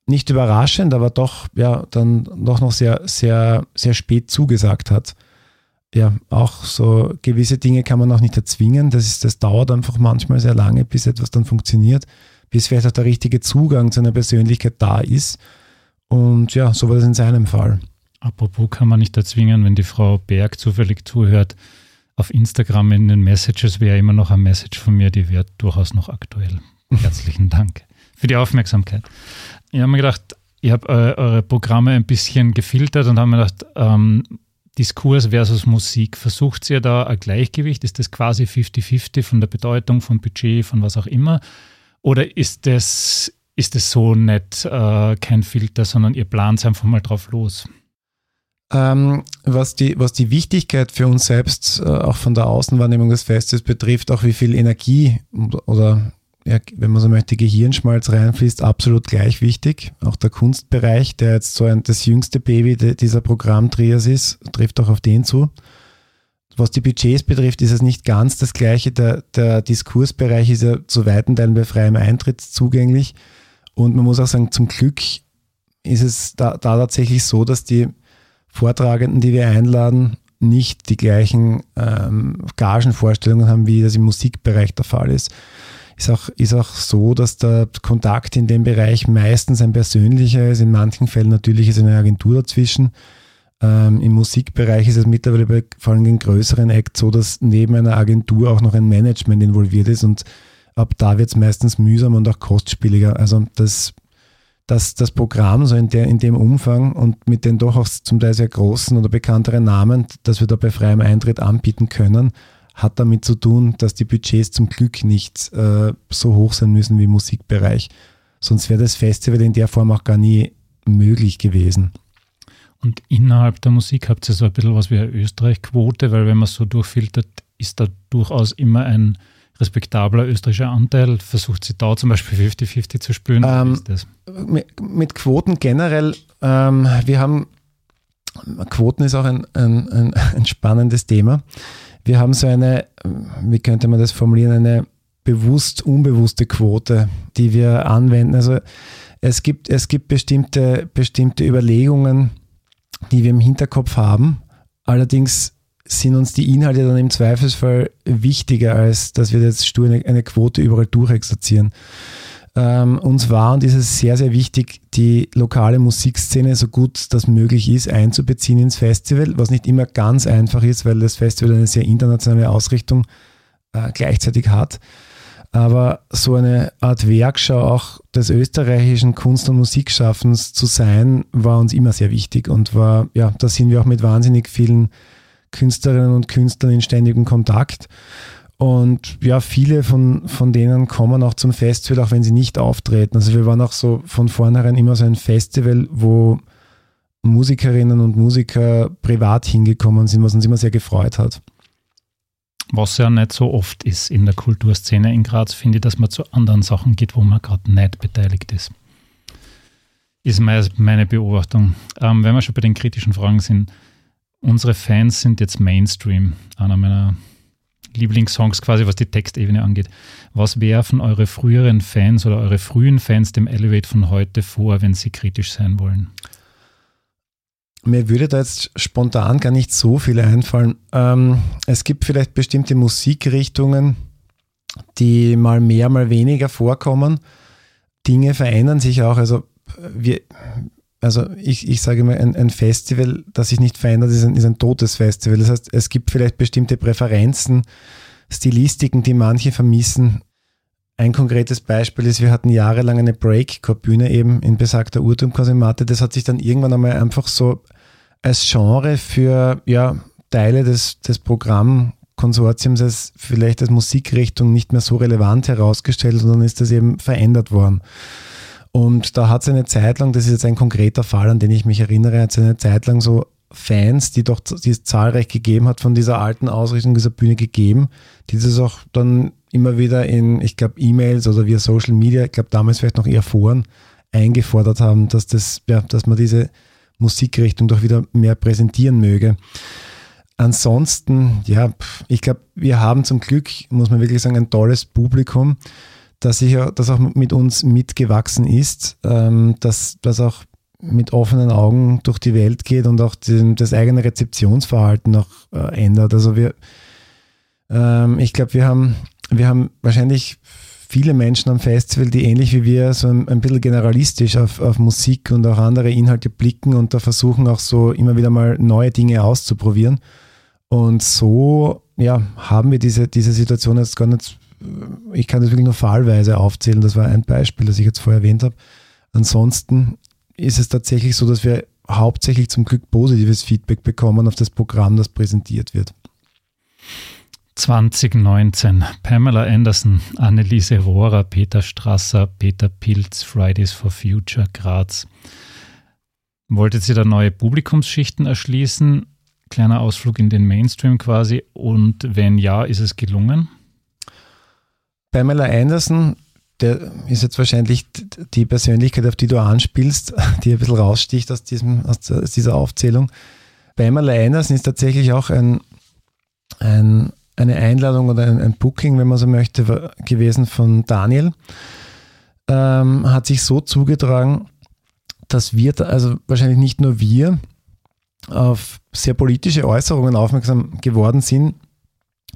[SPEAKER 3] nicht überraschend, aber doch, ja, dann doch noch sehr, sehr, sehr spät zugesagt hat ja, auch so gewisse Dinge kann man auch nicht erzwingen. Das, ist, das dauert einfach manchmal sehr lange, bis etwas dann funktioniert, bis vielleicht auch der richtige Zugang zu einer Persönlichkeit da ist. Und ja, so war das in seinem Fall.
[SPEAKER 2] Apropos kann man nicht erzwingen, wenn die Frau Berg zufällig zuhört. Auf Instagram in den Messages wäre immer noch ein Message von mir, die wäre durchaus noch aktuell. *laughs* Herzlichen Dank für die Aufmerksamkeit. Ich habe mir gedacht, ich habe eure Programme ein bisschen gefiltert und habe mir gedacht, ähm, Diskurs versus Musik. Versucht ihr da ein Gleichgewicht? Ist das quasi 50-50 von der Bedeutung, vom Budget, von was auch immer? Oder ist das, ist das so nicht äh, kein Filter, sondern ihr plant einfach mal drauf los?
[SPEAKER 3] Ähm, was, die, was die Wichtigkeit für uns selbst, äh, auch von der Außenwahrnehmung des Festes betrifft, auch wie viel Energie oder ja, wenn man so möchte, Gehirnschmalz reinfließt, absolut gleich wichtig. Auch der Kunstbereich, der jetzt so ein, das jüngste Baby dieser Programmtrias ist, trifft auch auf den zu. Was die Budgets betrifft, ist es nicht ganz das Gleiche. Der, der Diskursbereich ist ja zu weiten Teilen bei freiem Eintritt zugänglich. Und man muss auch sagen, zum Glück ist es da, da tatsächlich so, dass die Vortragenden, die wir einladen, nicht die gleichen ähm, Gagenvorstellungen haben, wie das im Musikbereich der Fall ist. Ist auch, ist auch so, dass der Kontakt in dem Bereich meistens ein persönlicher ist. In manchen Fällen natürlich ist eine Agentur dazwischen. Ähm, Im Musikbereich ist es mittlerweile bei vor allem in größeren Acts so, dass neben einer Agentur auch noch ein Management involviert ist und ab da wird es meistens mühsam und auch kostspieliger. Also das, das, das Programm so in, der, in dem Umfang und mit den doch auch zum Teil sehr großen oder bekannteren Namen, das wir da bei freiem Eintritt anbieten können, hat damit zu tun, dass die Budgets zum Glück nicht äh, so hoch sein müssen wie im Musikbereich. Sonst wäre das Festival in der Form auch gar nie möglich gewesen.
[SPEAKER 2] Und innerhalb der Musik habt ihr so ein bisschen was wie eine Österreich-Quote, weil wenn man so durchfiltert, ist da durchaus immer ein respektabler österreichischer Anteil. Versucht sie da zum Beispiel 50-50 zu spüren?
[SPEAKER 3] Ähm, mit, mit, Quoten generell, ähm, wir haben, Quoten ist auch ein, ein, ein, ein spannendes Thema. Wir haben so eine, wie könnte man das formulieren, eine bewusst unbewusste Quote, die wir anwenden. Also es gibt, es gibt bestimmte, bestimmte Überlegungen, die wir im Hinterkopf haben. Allerdings sind uns die Inhalte dann im Zweifelsfall wichtiger, als dass wir jetzt stur eine, Quote überall durchexerzieren. Ähm, uns war und ist es sehr, sehr wichtig, die lokale Musikszene so gut das möglich ist einzubeziehen ins Festival, was nicht immer ganz einfach ist, weil das Festival eine sehr internationale Ausrichtung äh, gleichzeitig hat. Aber so eine Art Werkschau auch des österreichischen Kunst- und Musikschaffens zu sein, war uns immer sehr wichtig und war, ja, da sind wir auch mit wahnsinnig vielen Künstlerinnen und Künstlern in ständigem Kontakt. Und ja, viele von, von denen kommen auch zum Festival, auch wenn sie nicht auftreten. Also wir waren auch so von vornherein immer so ein Festival, wo Musikerinnen und Musiker privat hingekommen sind, was uns immer sehr gefreut hat.
[SPEAKER 2] Was ja nicht so oft ist in der Kulturszene in Graz, finde ich, dass man zu anderen Sachen geht, wo man gerade nicht beteiligt ist. Ist meine Beobachtung. Ähm, wenn wir schon bei den kritischen Fragen sind, unsere Fans sind jetzt Mainstream, einer meiner Lieblingssongs quasi, was die Textebene angeht. Was werfen eure früheren Fans oder eure frühen Fans dem Elevate von heute vor, wenn sie kritisch sein wollen?
[SPEAKER 3] Mir würde da jetzt spontan gar nicht so viel einfallen. Ähm, es gibt vielleicht bestimmte Musikrichtungen, die mal mehr, mal weniger vorkommen. Dinge verändern sich auch. Also wir, also ich, ich sage immer, ein, ein, Festival, das sich nicht verändert, ist ein, ist ein totes Festival. Das heißt, es gibt vielleicht bestimmte Präferenzen, Stilistiken, die manche vermissen. Ein konkretes Beispiel ist, wir hatten jahrelang eine Breakcore-Bühne eben in besagter Urturmkasematte. Das hat sich dann irgendwann einmal einfach so als Genre für ja, Teile des, des Programmkonsortiums als vielleicht als Musikrichtung nicht mehr so relevant herausgestellt, sondern ist das eben verändert worden. Und da hat es eine Zeit lang, das ist jetzt ein konkreter Fall, an den ich mich erinnere, hat es eine Zeit lang so Fans, die doch die es zahlreich gegeben hat, von dieser alten Ausrichtung dieser Bühne gegeben, die das auch dann immer wieder in, ich glaube, E-Mails oder via Social Media, ich glaube damals vielleicht noch eher Foren, eingefordert haben, dass das, ja, dass man diese Musikrichtung doch wieder mehr präsentieren möge. Ansonsten, ja, ich glaube, wir haben zum Glück, muss man wirklich sagen, ein tolles Publikum, das, ich, das auch mit uns mitgewachsen ist, ähm, dass das auch mit offenen Augen durch die Welt geht und auch den, das eigene Rezeptionsverhalten noch äh, ändert. Also wir, ähm, ich glaube, wir haben, wir haben wahrscheinlich viele Menschen am Festival, die ähnlich wie wir so ein, ein bisschen generalistisch auf, auf Musik und auch andere Inhalte blicken und da versuchen auch so immer wieder mal neue Dinge auszuprobieren. Und so ja, haben wir diese, diese Situation jetzt gar nicht, ich kann das wirklich nur fallweise aufzählen, das war ein Beispiel, das ich jetzt vorher erwähnt habe. Ansonsten ist es tatsächlich so, dass wir hauptsächlich zum Glück positives Feedback bekommen auf das Programm, das präsentiert wird.
[SPEAKER 2] 2019. Pamela Anderson, Anneliese Rohrer, Peter Strasser, Peter Pilz, Fridays for Future, Graz. Wolltet ihr da neue Publikumsschichten erschließen? Kleiner Ausflug in den Mainstream quasi. Und wenn ja, ist es gelungen?
[SPEAKER 3] Pamela Anderson der ist jetzt wahrscheinlich die Persönlichkeit, auf die du anspielst, *laughs* die ein bisschen raussticht aus, diesem, aus dieser Aufzählung. Beim Alleiners ist tatsächlich auch ein, ein, eine Einladung oder ein, ein, Booking, wenn man so möchte, gewesen von Daniel. Ähm, hat sich so zugetragen, dass wir, also wahrscheinlich nicht nur wir, auf sehr politische Äußerungen aufmerksam geworden sind,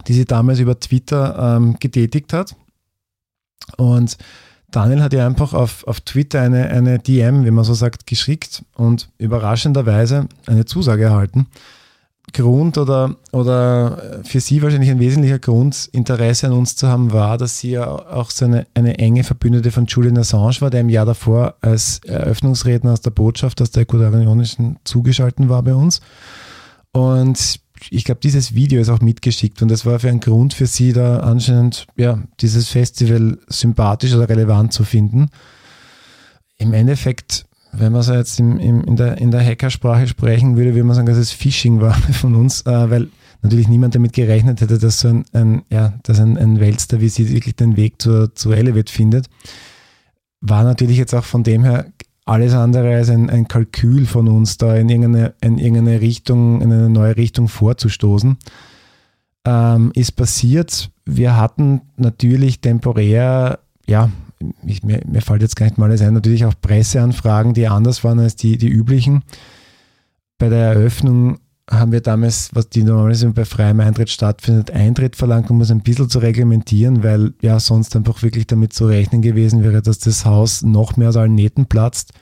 [SPEAKER 3] die sie damals über Twitter ähm, getätigt hat. Und Daniel hat ihr einfach auf, auf Twitter eine, eine DM, wie man so sagt, geschickt und überraschenderweise eine Zusage erhalten. Grund oder, oder für sie wahrscheinlich ein wesentlicher Grund, Interesse an uns zu haben, war, dass sie ja auch so eine, eine enge Verbündete von Julian Assange war, der im Jahr davor als Eröffnungsredner aus der Botschaft aus der Ecuadorianischen zugeschaltet war bei uns. Und ich glaube, dieses Video ist auch mitgeschickt und das war für einen Grund für sie da anscheinend, ja, dieses Festival sympathisch oder relevant zu finden. Im Endeffekt, wenn man so jetzt im, im, in, der, in der Hackersprache sprechen würde, würde man sagen, dass es Phishing war *laughs* von uns, äh, weil natürlich niemand damit gerechnet hätte, dass so ein, ein ja, dass ein, ein Weltstar wie sie wirklich den Weg zur, zur Elevate findet. War natürlich jetzt auch von dem her alles andere als ein, ein Kalkül von uns, da in irgendeine, in irgendeine Richtung, in eine neue Richtung vorzustoßen. Ähm, ist passiert. Wir hatten natürlich temporär, ja, ich, mir, mir fällt jetzt gar nicht mal alles ein, natürlich auch Presseanfragen, die anders waren als die, die üblichen. Bei der Eröffnung haben wir damals, was die normalerweise bei freiem Eintritt stattfindet, Eintritt verlangt, um es ein bisschen zu reglementieren, weil ja sonst einfach wirklich damit zu rechnen gewesen wäre, dass das Haus noch mehr aus allen Nähten platzt.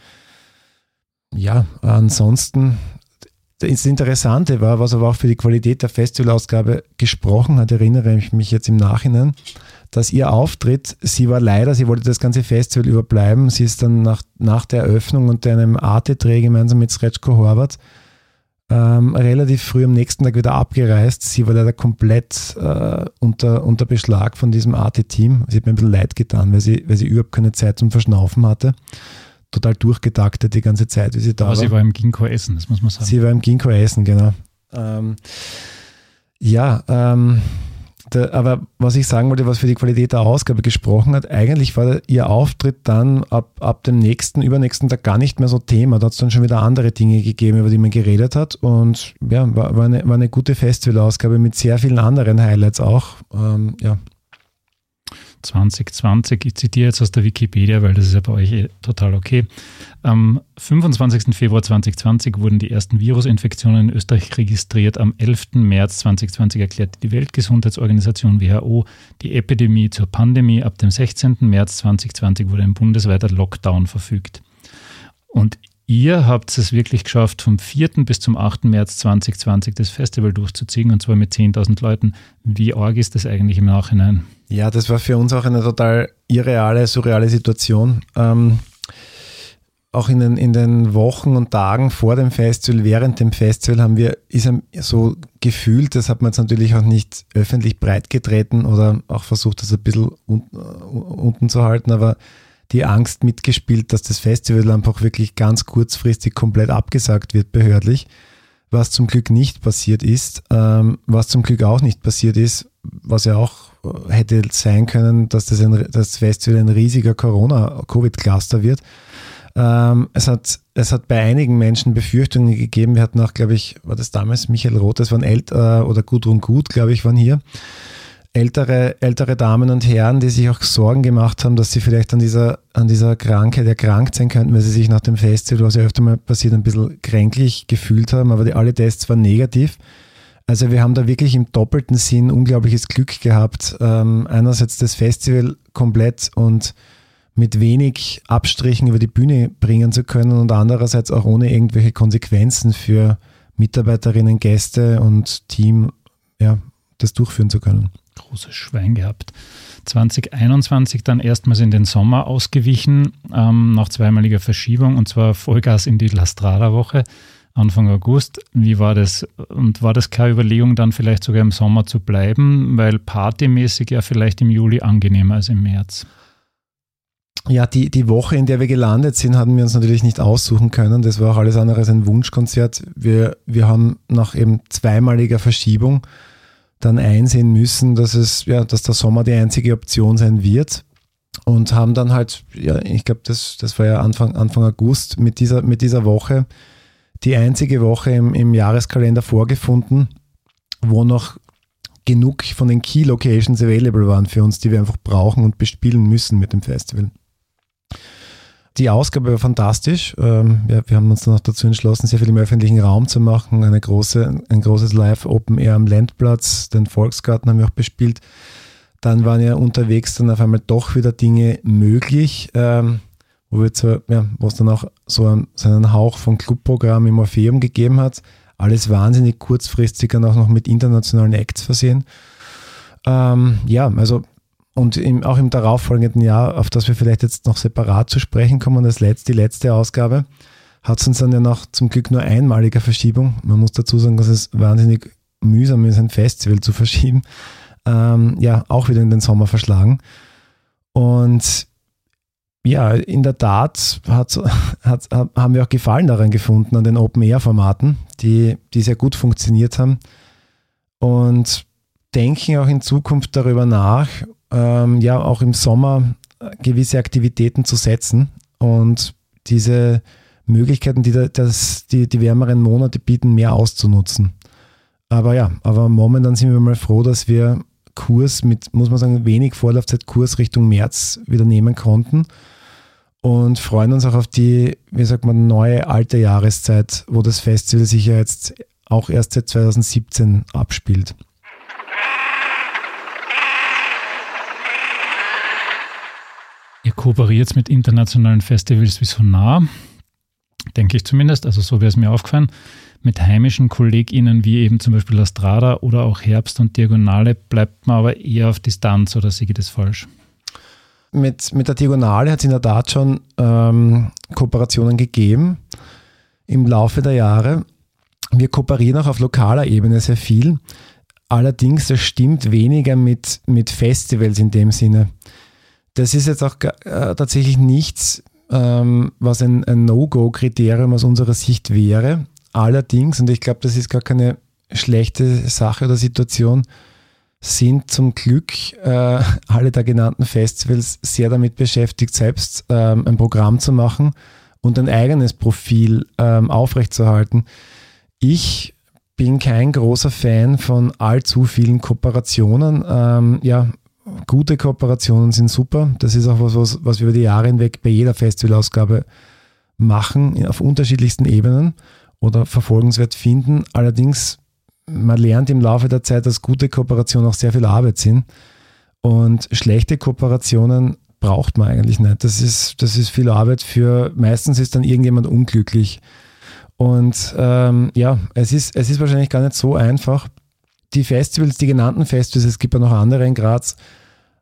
[SPEAKER 3] Ja, ansonsten, das Interessante war, was aber auch für die Qualität der Festivalausgabe gesprochen hat, erinnere ich mich jetzt im Nachhinein, dass ihr Auftritt, sie war leider, sie wollte das ganze Festival überbleiben, sie ist dann nach, nach der Eröffnung unter einem Arte-Dreh gemeinsam mit Sretschko Horvath ähm, relativ früh am nächsten Tag wieder abgereist. Sie war leider komplett äh, unter, unter Beschlag von diesem Arte-Team. Sie hat mir ein bisschen leid getan, weil sie, weil sie überhaupt keine Zeit zum Verschnaufen hatte. Total durchgetaktet die ganze Zeit, wie sie da
[SPEAKER 2] Aber
[SPEAKER 3] war.
[SPEAKER 2] sie war im Ginkgo essen, das muss man sagen.
[SPEAKER 3] Sie war im Ginkgo essen, genau. Ähm, ja, ähm, der, aber was ich sagen wollte, was für die Qualität der Ausgabe gesprochen hat, eigentlich war ihr Auftritt dann ab, ab dem nächsten, übernächsten Tag gar nicht mehr so Thema. Da hat es dann schon wieder andere Dinge gegeben, über die man geredet hat. Und ja, war, war, eine, war eine gute Festivalausgabe mit sehr vielen anderen Highlights auch. Ähm, ja,
[SPEAKER 2] 2020. Ich zitiere jetzt aus der Wikipedia, weil das ist ja bei euch eh total okay. Am 25. Februar 2020 wurden die ersten Virusinfektionen in Österreich registriert. Am 11. März 2020 erklärte die Weltgesundheitsorganisation WHO die Epidemie zur Pandemie. Ab dem 16. März 2020 wurde ein bundesweiter Lockdown verfügt. Und ihr habt es wirklich geschafft, vom 4. bis zum 8. März 2020 das Festival durchzuziehen und zwar mit 10.000 Leuten. Wie arg ist das eigentlich im Nachhinein?
[SPEAKER 3] Ja, das war für uns auch eine total irreale, surreale Situation. Ähm, auch in den, in den Wochen und Tagen vor dem Festival, während dem Festival haben wir, ist so gefühlt, das hat man jetzt natürlich auch nicht öffentlich breitgetreten oder auch versucht, das ein bisschen unten, uh, unten zu halten, aber die Angst mitgespielt, dass das Festival einfach wirklich ganz kurzfristig komplett abgesagt wird behördlich, was zum Glück nicht passiert ist, ähm, was zum Glück auch nicht passiert ist, was ja auch hätte sein können, dass das, ein, das Festival ein riesiger Corona-Covid-Cluster wird. Ähm, es, hat, es hat bei einigen Menschen Befürchtungen gegeben. Wir hatten auch, glaube ich, war das damals Michael Roth, das waren älter oder Gudrun Gut, glaube ich, waren hier. Ältere, ältere Damen und Herren, die sich auch Sorgen gemacht haben, dass sie vielleicht an dieser, an dieser Krankheit erkrankt sein könnten, weil sie sich nach dem Festival, was ja öfter mal passiert, ein bisschen kränklich gefühlt haben. Aber die, alle Tests waren negativ. Also wir haben da wirklich im doppelten Sinn unglaubliches Glück gehabt. Ähm, einerseits das Festival komplett und mit wenig Abstrichen über die Bühne bringen zu können und andererseits auch ohne irgendwelche Konsequenzen für Mitarbeiterinnen, Gäste und Team ja, das durchführen zu können.
[SPEAKER 2] Großes Schwein gehabt. 2021 dann erstmals in den Sommer ausgewichen, ähm, nach zweimaliger Verschiebung und zwar Vollgas in die Lastrada-Woche. Anfang August. Wie war das? Und war das keine Überlegung, dann vielleicht sogar im Sommer zu bleiben, weil partymäßig ja vielleicht im Juli angenehmer als im März?
[SPEAKER 3] Ja, die, die Woche, in der wir gelandet sind, hatten wir uns natürlich nicht aussuchen können. Das war auch alles andere als ein Wunschkonzert. Wir, wir haben nach eben zweimaliger Verschiebung dann einsehen müssen, dass es, ja, dass der Sommer die einzige Option sein wird. und haben dann halt, ja, ich glaube, das, das war ja Anfang, Anfang August mit dieser, mit dieser Woche die einzige Woche im, im Jahreskalender vorgefunden, wo noch genug von den Key Locations available waren für uns, die wir einfach brauchen und bespielen müssen mit dem Festival. Die Ausgabe war fantastisch. Ähm, ja, wir haben uns dann auch dazu entschlossen, sehr viel im öffentlichen Raum zu machen. Eine große, ein großes Live Open Air am Landplatz, den Volksgarten haben wir auch bespielt. Dann waren ja unterwegs dann auf einmal doch wieder Dinge möglich, ähm, wo, wir zwar, ja, wo es dann auch so einen, so einen Hauch von Clubprogramm im Orpheum gegeben hat. Alles wahnsinnig kurzfristig und auch noch mit internationalen Acts versehen. Ähm, ja, also und im, auch im darauffolgenden Jahr, auf das wir vielleicht jetzt noch separat zu sprechen kommen, das letzte, die letzte Ausgabe, hat es uns dann ja noch zum Glück nur einmalige Verschiebung. Man muss dazu sagen, dass es wahnsinnig mühsam ist, ein Festival zu verschieben. Ähm, ja, auch wieder in den Sommer verschlagen. Und ja, in der Tat hat, *laughs* hat, haben wir auch Gefallen daran gefunden, an den Open-Air-Formaten, die, die sehr gut funktioniert haben. Und denken auch in Zukunft darüber nach, ähm, ja auch im Sommer gewisse Aktivitäten zu setzen und diese Möglichkeiten, die das, die, die wärmeren Monate bieten, mehr auszunutzen. Aber ja, aber momentan sind wir mal froh, dass wir Kurs mit, muss man sagen, wenig Vorlaufzeit Kurs Richtung März wieder nehmen konnten und freuen uns auch auf die, wie sagt man, neue alte Jahreszeit, wo das Festival sich ja jetzt auch erst seit 2017 abspielt.
[SPEAKER 2] Ihr kooperiert mit internationalen Festivals wie Sonar, denke ich zumindest, also so wäre es mir aufgefallen, mit heimischen KollegInnen wie eben zum Beispiel Astrada oder auch Herbst und Diagonale bleibt man aber eher auf Distanz oder sehe ich das falsch?
[SPEAKER 3] Mit, mit der Diagonale hat es in der Tat schon ähm, Kooperationen gegeben im Laufe der Jahre. Wir kooperieren auch auf lokaler Ebene sehr viel. Allerdings, das stimmt weniger mit, mit Festivals in dem Sinne. Das ist jetzt auch äh, tatsächlich nichts, ähm, was ein, ein No-Go-Kriterium aus unserer Sicht wäre. Allerdings, und ich glaube, das ist gar keine schlechte Sache oder Situation, sind zum Glück äh, alle der genannten Festivals sehr damit beschäftigt, selbst ähm, ein Programm zu machen und ein eigenes Profil ähm, aufrechtzuerhalten. Ich bin kein großer Fan von allzu vielen Kooperationen. Ähm, ja, gute Kooperationen sind super. Das ist auch was, was, was wir über die Jahre hinweg bei jeder Festivalausgabe machen, auf unterschiedlichsten Ebenen oder verfolgenswert finden. Allerdings, man lernt im Laufe der Zeit, dass gute Kooperationen auch sehr viel Arbeit sind. Und schlechte Kooperationen braucht man eigentlich nicht. Das ist, das ist viel Arbeit für, meistens ist dann irgendjemand unglücklich. Und ähm, ja, es ist, es ist wahrscheinlich gar nicht so einfach. Die Festivals, die genannten Festivals, es gibt ja noch andere in Graz,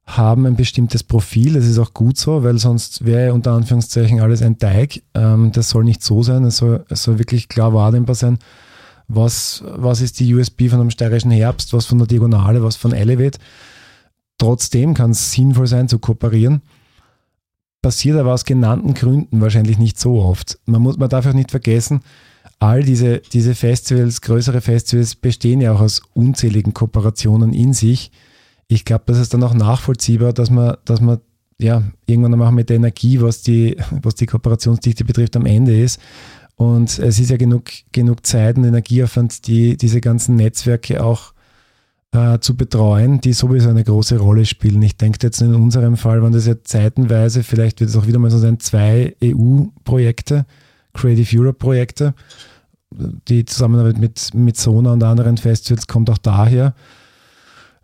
[SPEAKER 3] haben ein bestimmtes Profil. Das ist auch gut so, weil sonst wäre unter Anführungszeichen alles ein Teig. Ähm, das soll nicht so sein. Es soll, es soll wirklich klar wahrnehmbar sein, was, was ist die USB von einem steirischen Herbst, was von der Diagonale, was von Elevate. Trotzdem kann es sinnvoll sein zu kooperieren. Passiert aber aus genannten Gründen wahrscheinlich nicht so oft. Man, muss, man darf auch nicht vergessen, all diese, diese Festivals, größere Festivals bestehen ja auch aus unzähligen Kooperationen in sich ich glaube, das ist dann auch nachvollziehbar, dass man, dass man ja irgendwann einmal mit der Energie, was die, was die Kooperationsdichte betrifft, am Ende ist. Und es ist ja genug, genug Zeit und Energieaufwand, die, diese ganzen Netzwerke auch äh, zu betreuen, die sowieso eine große Rolle spielen. Ich denke jetzt in unserem Fall waren das ja zeitenweise, vielleicht wird es auch wieder mal so sein, zwei EU-Projekte, Creative Europe-Projekte. Die Zusammenarbeit mit, mit Sona und anderen Festivals kommt auch daher.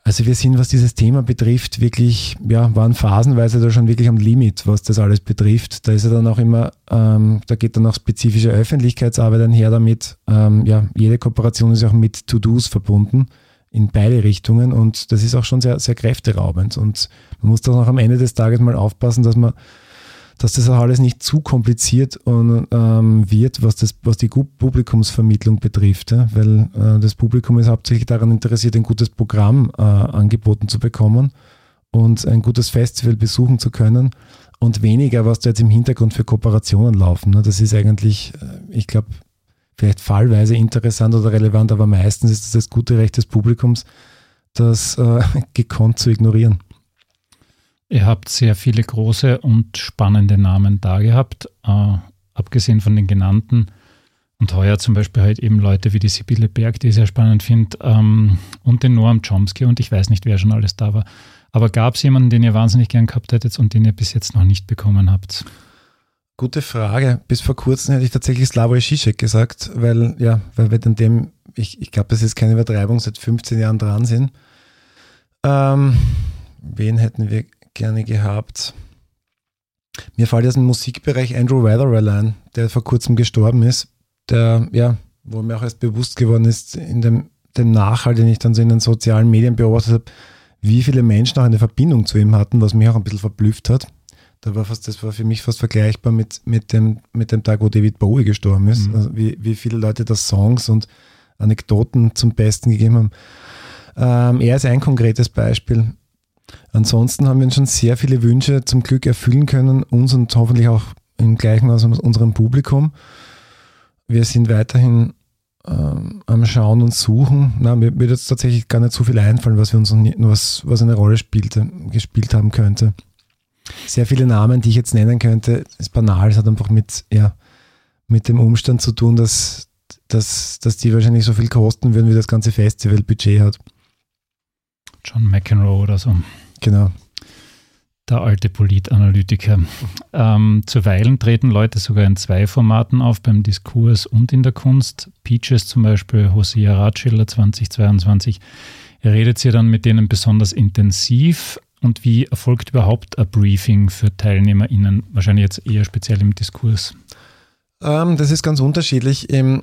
[SPEAKER 3] Also wir sind, was dieses Thema betrifft, wirklich, ja, waren phasenweise da schon wirklich am Limit, was das alles betrifft. Da ist ja dann auch immer, ähm, da geht dann auch spezifische Öffentlichkeitsarbeit einher damit. Ähm, ja, jede Kooperation ist auch mit To-Dos verbunden in beide Richtungen und das ist auch schon sehr, sehr kräfteraubend. Und man muss dann auch am Ende des Tages mal aufpassen, dass man dass das auch alles nicht zu kompliziert und, ähm, wird, was, das, was die Publikumsvermittlung betrifft. Ja? Weil äh, das Publikum ist hauptsächlich daran interessiert, ein gutes Programm äh, angeboten zu bekommen und ein gutes Festival besuchen zu können und weniger, was da jetzt im Hintergrund für Kooperationen laufen. Ne? Das ist eigentlich, äh, ich glaube, vielleicht fallweise interessant oder relevant, aber meistens ist es das, das gute Recht des Publikums, das äh, *laughs* gekonnt zu ignorieren.
[SPEAKER 2] Ihr habt sehr viele große und spannende Namen da gehabt, äh, abgesehen von den genannten. Und heuer zum Beispiel halt eben Leute wie die Sibylle Berg, die ich sehr spannend finde, ähm, und den Noam Chomsky und ich weiß nicht, wer schon alles da war. Aber gab es jemanden, den ihr wahnsinnig gern gehabt hättet und den ihr bis jetzt noch nicht bekommen habt?
[SPEAKER 3] Gute Frage. Bis vor kurzem hätte ich tatsächlich Slavoj Žižek gesagt, weil, ja, weil wir dann dem, ich, ich glaube, das ist keine Übertreibung, seit 15 Jahren dran sind. Ähm, wen hätten wir gerne gehabt? Mir fällt jetzt im Musikbereich Andrew Weatherall ein, der vor kurzem gestorben ist, der, ja, wo mir auch erst bewusst geworden ist, in dem, dem Nachhalt, den ich dann so in den sozialen Medien beobachtet habe, wie viele Menschen auch eine Verbindung zu ihm hatten, was mich auch ein bisschen verblüfft hat. Da war fast, das war für mich fast vergleichbar mit, mit, dem, mit dem Tag, wo David Bowie gestorben ist. Mhm. Also wie, wie viele Leute da Songs und Anekdoten zum Besten gegeben haben. Ähm, er ist ein konkretes Beispiel. Ansonsten haben wir schon sehr viele Wünsche zum Glück erfüllen können, uns und hoffentlich auch im gleichen aus unserem Publikum. Wir sind weiterhin ähm, am Schauen und Suchen. Na, mir wird jetzt tatsächlich gar nicht so viel einfallen, was wir uns was, was eine Rolle spielte, gespielt haben könnte. Sehr viele Namen, die ich jetzt nennen könnte, ist banal. Es hat einfach mit, ja, mit dem Umstand zu tun, dass, dass, dass die wahrscheinlich so viel kosten würden, wie das ganze Festivalbudget hat.
[SPEAKER 2] John McEnroe oder so.
[SPEAKER 3] Genau
[SPEAKER 2] der alte Politanalytiker. Ähm, zuweilen treten Leute sogar in zwei Formaten auf, beim Diskurs und in der Kunst. Peaches zum Beispiel, Hosea Ratschiller 2022. Redet ihr dann mit denen besonders intensiv? Und wie erfolgt überhaupt ein Briefing für TeilnehmerInnen? Wahrscheinlich jetzt eher speziell im Diskurs.
[SPEAKER 3] Ähm, das ist ganz unterschiedlich. Im,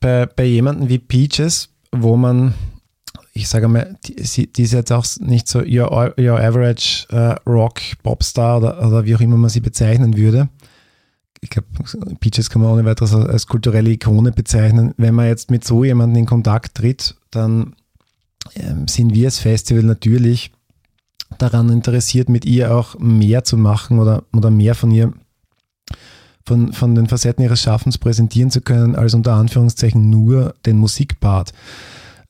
[SPEAKER 3] bei, bei jemandem wie Peaches, wo man ich sage mal, die, die ist jetzt auch nicht so your, your average uh, Rock, Popstar oder, oder wie auch immer man sie bezeichnen würde. Ich glaube, Peaches kann man ohne weiteres als kulturelle Ikone bezeichnen. Wenn man jetzt mit so jemandem in Kontakt tritt, dann ähm, sind wir als Festival natürlich daran interessiert, mit ihr auch mehr zu machen oder, oder mehr von ihr, von, von den Facetten ihres Schaffens präsentieren zu können, als unter Anführungszeichen nur den Musikpart.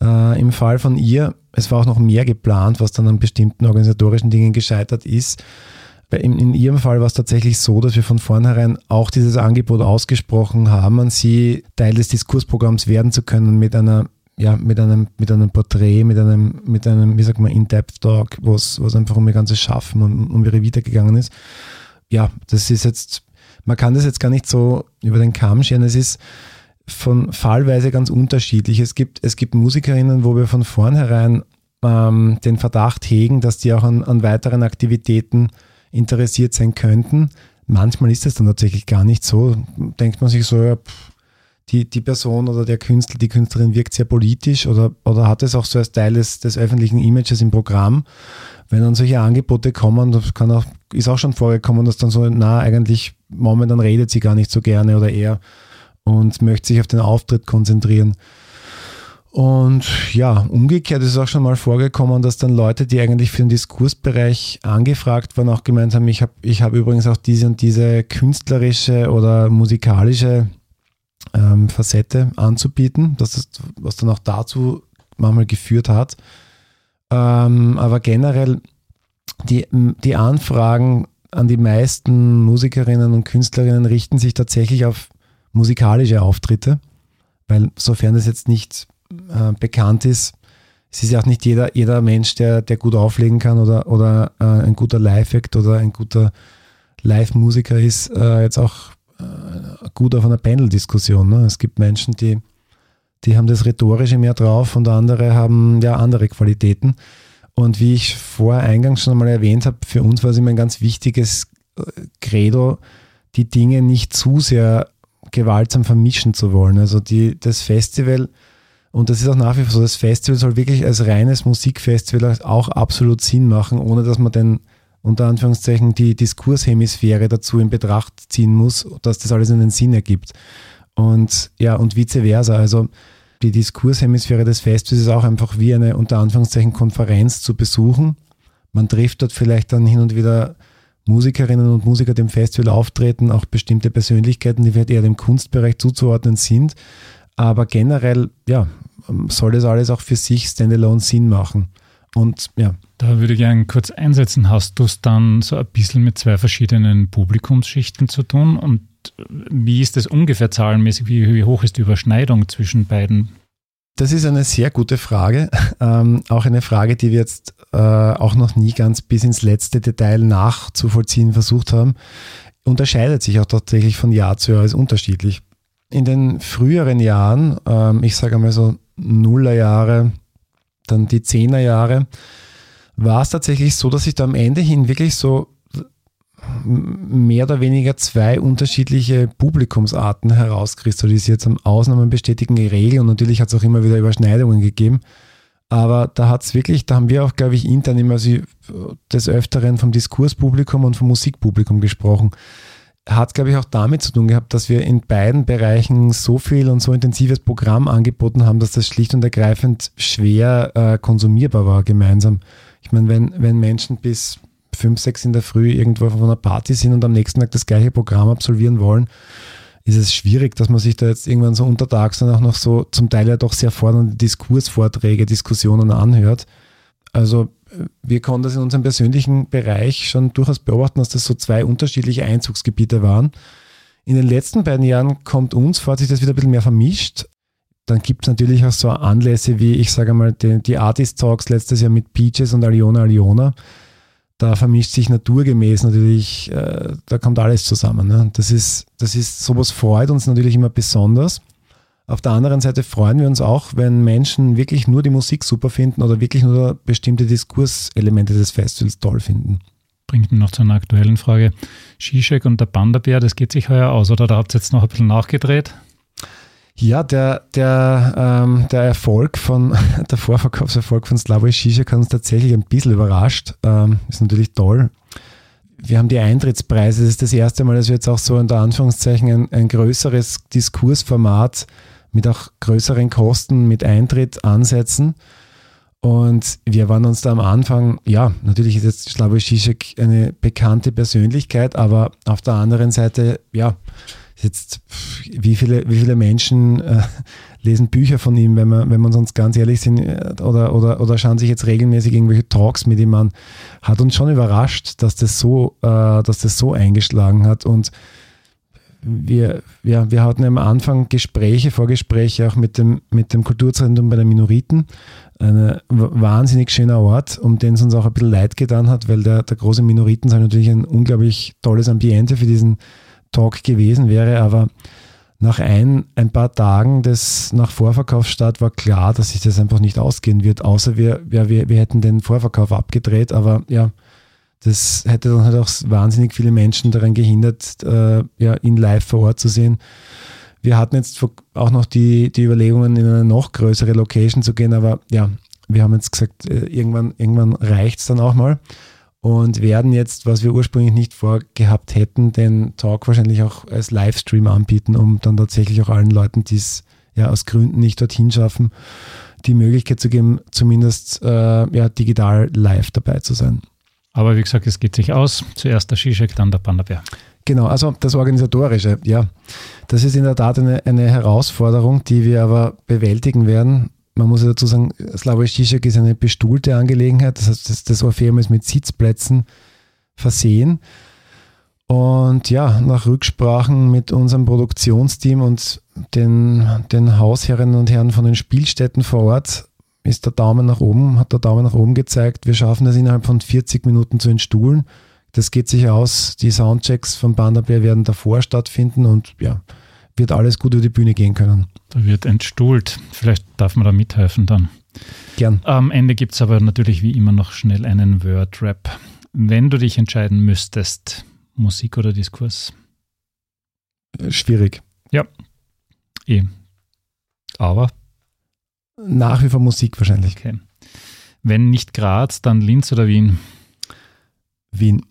[SPEAKER 3] Äh, Im Fall von ihr, es war auch noch mehr geplant, was dann an bestimmten organisatorischen Dingen gescheitert ist. In, in ihrem Fall war es tatsächlich so, dass wir von vornherein auch dieses Angebot ausgesprochen haben, an sie Teil des Diskursprogramms werden zu können mit einer ja, mit einem, mit einem Porträt, mit einem, mit einem, wie sagt man, In-Depth-Talk, was, was einfach um ihr ganzes Schaffen und um ihre Vita gegangen ist. Ja, das ist jetzt, man kann das jetzt gar nicht so über den Kamm scheren. Es ist, von fallweise ganz unterschiedlich. Es gibt, es gibt Musikerinnen, wo wir von vornherein ähm, den Verdacht hegen, dass die auch an, an weiteren Aktivitäten interessiert sein könnten. Manchmal ist es dann tatsächlich gar nicht so. Denkt man sich so, ja, die, die Person oder der Künstler, die Künstlerin wirkt sehr politisch oder, oder hat es auch so als Teil des, des öffentlichen Images im Programm. Wenn dann solche Angebote kommen, das kann auch, ist auch schon vorgekommen, dass dann so, na, eigentlich momentan redet sie gar nicht so gerne oder eher und möchte sich auf den Auftritt konzentrieren. Und ja, umgekehrt ist es auch schon mal vorgekommen, dass dann Leute, die eigentlich für den Diskursbereich angefragt waren, auch gemeint haben, ich habe ich hab übrigens auch diese und diese künstlerische oder musikalische ähm, Facette anzubieten, das, was dann auch dazu manchmal geführt hat. Ähm, aber generell die, die Anfragen an die meisten Musikerinnen und Künstlerinnen richten sich tatsächlich auf musikalische Auftritte, weil sofern das jetzt nicht äh, bekannt ist, es ist ja auch nicht jeder, jeder Mensch, der, der gut auflegen kann oder, oder äh, ein guter Live-Act oder ein guter Live-Musiker ist, äh, jetzt auch äh, gut auf einer Panel-Diskussion. Ne? Es gibt Menschen, die, die haben das Rhetorische mehr drauf und andere haben ja andere Qualitäten. Und wie ich vorher eingangs schon einmal erwähnt habe, für uns war es immer ein ganz wichtiges äh, Credo, die Dinge nicht zu sehr gewaltsam vermischen zu wollen. Also die, das Festival, und das ist auch nach wie vor so, das Festival soll wirklich als reines Musikfestival auch absolut Sinn machen, ohne dass man den unter Anführungszeichen die Diskurshemisphäre dazu in Betracht ziehen muss, dass das alles einen Sinn ergibt. Und ja, und vice versa. Also die Diskurshemisphäre des Festivals ist auch einfach wie eine unter Anführungszeichen Konferenz zu besuchen. Man trifft dort vielleicht dann hin und wieder Musikerinnen und Musiker dem Festival auftreten, auch bestimmte Persönlichkeiten, die vielleicht eher dem Kunstbereich zuzuordnen sind. Aber generell, ja, soll das alles auch für sich standalone Sinn machen. Und ja.
[SPEAKER 2] Da würde ich gerne kurz einsetzen. Hast du es dann so ein bisschen mit zwei verschiedenen Publikumsschichten zu tun? Und wie ist das ungefähr zahlenmäßig? Wie, wie hoch ist die Überschneidung zwischen beiden?
[SPEAKER 3] Das ist eine sehr gute Frage. *laughs* Ähm, auch eine Frage, die wir jetzt äh, auch noch nie ganz bis ins letzte Detail nachzuvollziehen versucht haben. Unterscheidet sich auch tatsächlich von Jahr zu Jahr, ist unterschiedlich. In den früheren Jahren, ähm, ich sage einmal so Nullerjahre, dann die Zehnerjahre, war es tatsächlich so, dass sich da am Ende hin wirklich so mehr oder weniger zwei unterschiedliche Publikumsarten herauskristallisiert haben. Ausnahmen bestätigen die Regel und natürlich hat es auch immer wieder Überschneidungen gegeben. Aber da hat es wirklich, da haben wir auch, glaube ich, intern immer des Öfteren vom Diskurspublikum und vom Musikpublikum gesprochen. Hat, glaube ich, auch damit zu tun gehabt, dass wir in beiden Bereichen so viel und so intensives Programm angeboten haben, dass das schlicht und ergreifend schwer äh, konsumierbar war gemeinsam. Ich meine, wenn, wenn Menschen bis fünf, sechs in der Früh irgendwo auf einer Party sind und am nächsten Tag das gleiche Programm absolvieren wollen, ist es schwierig, dass man sich da jetzt irgendwann so untertags dann auch noch so zum Teil ja doch sehr fordernde Diskursvorträge, Diskussionen anhört. Also wir konnten das in unserem persönlichen Bereich schon durchaus beobachten, dass das so zwei unterschiedliche Einzugsgebiete waren. In den letzten beiden Jahren kommt uns vor, hat sich das wieder ein bisschen mehr vermischt. Dann gibt es natürlich auch so Anlässe wie, ich sage mal, die, die Artist Talks letztes Jahr mit Peaches und Aliona Aliona da vermischt sich naturgemäß natürlich, äh, da kommt alles zusammen. Ne? Das ist, das ist, sowas freut uns natürlich immer besonders. Auf der anderen Seite freuen wir uns auch, wenn Menschen wirklich nur die Musik super finden oder wirklich nur bestimmte Diskurselemente des Festivals toll finden.
[SPEAKER 2] Bringt mich noch zu einer aktuellen Frage. Zizek und der Panda-Bär, das geht sich heuer aus, oder da habt ihr jetzt noch ein bisschen nachgedreht?
[SPEAKER 3] Ja, der, der, ähm, der Erfolg von, *laughs* der Vorverkaufserfolg von Slavoj Žižek hat uns tatsächlich ein bisschen überrascht. Ähm, ist natürlich toll. Wir haben die Eintrittspreise. Das ist das erste Mal, dass wir jetzt auch so unter Anführungszeichen ein, ein größeres Diskursformat mit auch größeren Kosten mit Eintritt ansetzen. Und wir waren uns da am Anfang, ja, natürlich ist jetzt Slavoj Žižek eine bekannte Persönlichkeit, aber auf der anderen Seite, ja, jetzt, wie viele, wie viele Menschen äh, lesen Bücher von ihm, wenn wir, wenn wir uns ganz ehrlich sind, äh, oder, oder, oder schauen sich jetzt regelmäßig irgendwelche Talks mit ihm an, hat uns schon überrascht, dass das so, äh, dass das so eingeschlagen hat. Und wir, ja, wir hatten am Anfang Gespräche, Vorgespräche auch mit dem, mit dem Kulturzentrum bei den Minoriten. Ein wahnsinnig schöner Ort, um den es uns auch ein bisschen leid getan hat, weil der, der große Minoritensaal natürlich ein unglaublich tolles Ambiente für diesen Talk gewesen wäre, aber nach ein, ein paar Tagen des nach Vorverkaufsstart war klar, dass sich das einfach nicht ausgehen wird, außer wir, wir, wir hätten den Vorverkauf abgedreht, aber ja, das hätte dann halt auch wahnsinnig viele Menschen daran gehindert, äh, ja, ihn live vor Ort zu sehen. Wir hatten jetzt auch noch die, die Überlegungen, in eine noch größere Location zu gehen, aber ja, wir haben jetzt gesagt, äh, irgendwann, irgendwann reicht es dann auch mal und werden jetzt, was wir ursprünglich nicht vorgehabt hätten, den Talk wahrscheinlich auch als Livestream anbieten, um dann tatsächlich auch allen Leuten, die es ja aus Gründen nicht dorthin schaffen, die Möglichkeit zu geben, zumindest äh, ja, digital live dabei zu sein.
[SPEAKER 2] Aber wie gesagt, es geht sich aus. Zuerst der Zizek, dann der Panda-Bär.
[SPEAKER 3] Genau, also das Organisatorische, ja. Das ist in der Tat eine, eine Herausforderung, die wir aber bewältigen werden man muss ja dazu sagen, Slavoj Žižek ist eine bestuhlte Angelegenheit, das heißt, das, das Orpheum ist mit Sitzplätzen versehen. Und ja, nach Rücksprachen mit unserem Produktionsteam und den, den Hausherrinnen und Herren von den Spielstätten vor Ort ist der Daumen nach oben, hat der Daumen nach oben gezeigt. Wir schaffen es innerhalb von 40 Minuten zu entstuhlen. Das geht sich aus. Die Soundchecks von Bandabär werden davor stattfinden und ja, wird alles gut über die Bühne gehen können.
[SPEAKER 2] Da wird entstuhlt. Vielleicht darf man da mithelfen dann.
[SPEAKER 3] Gern.
[SPEAKER 2] Am Ende gibt es aber natürlich wie immer noch schnell einen Word-Rap. Wenn du dich entscheiden müsstest, Musik oder Diskurs?
[SPEAKER 3] Äh, schwierig.
[SPEAKER 2] Ja. Eh. Aber?
[SPEAKER 3] Nach wie vor Musik wahrscheinlich.
[SPEAKER 2] Okay. Wenn nicht Graz, dann Linz oder Wien?
[SPEAKER 3] Wien.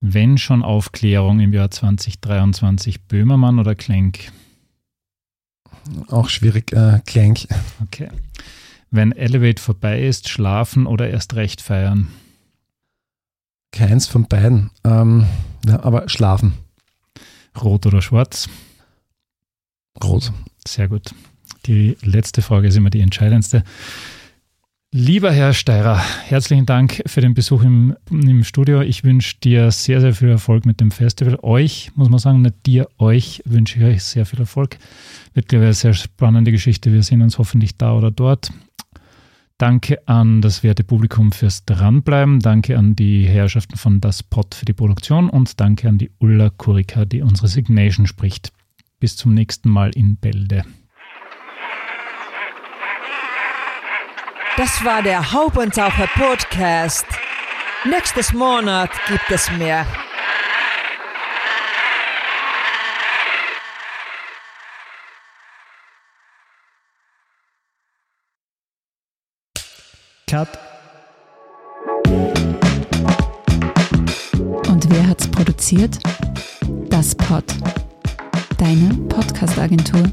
[SPEAKER 2] Wenn schon Aufklärung im Jahr 2023, Böhmermann oder Klenk?
[SPEAKER 3] Auch schwierig, äh, Klenk.
[SPEAKER 2] Okay. Wenn Elevate vorbei ist, schlafen oder erst recht feiern?
[SPEAKER 3] Keins von beiden. Ähm, ja, aber schlafen.
[SPEAKER 2] Rot oder schwarz?
[SPEAKER 3] Rot.
[SPEAKER 2] Sehr gut. Die letzte Frage ist immer die entscheidendste. Lieber Herr Steirer, herzlichen Dank für den Besuch im, im Studio. Ich wünsche dir sehr, sehr viel Erfolg mit dem Festival. Euch, muss man sagen, nicht dir, euch wünsche ich euch sehr viel Erfolg. Wird, eine sehr spannende Geschichte. Wir sehen uns hoffentlich da oder dort. Danke an das werte Publikum fürs Dranbleiben. Danke an die Herrschaften von Das Pod für die Produktion und danke an die Ulla Kurika, die unsere Signation spricht. Bis zum nächsten Mal in Bälde.
[SPEAKER 1] Das war der Haubentaucher Podcast. Nächstes Monat gibt es mehr.
[SPEAKER 2] Cut.
[SPEAKER 4] Und wer hat's produziert? Das Pod. Deine Podcast-Agentur.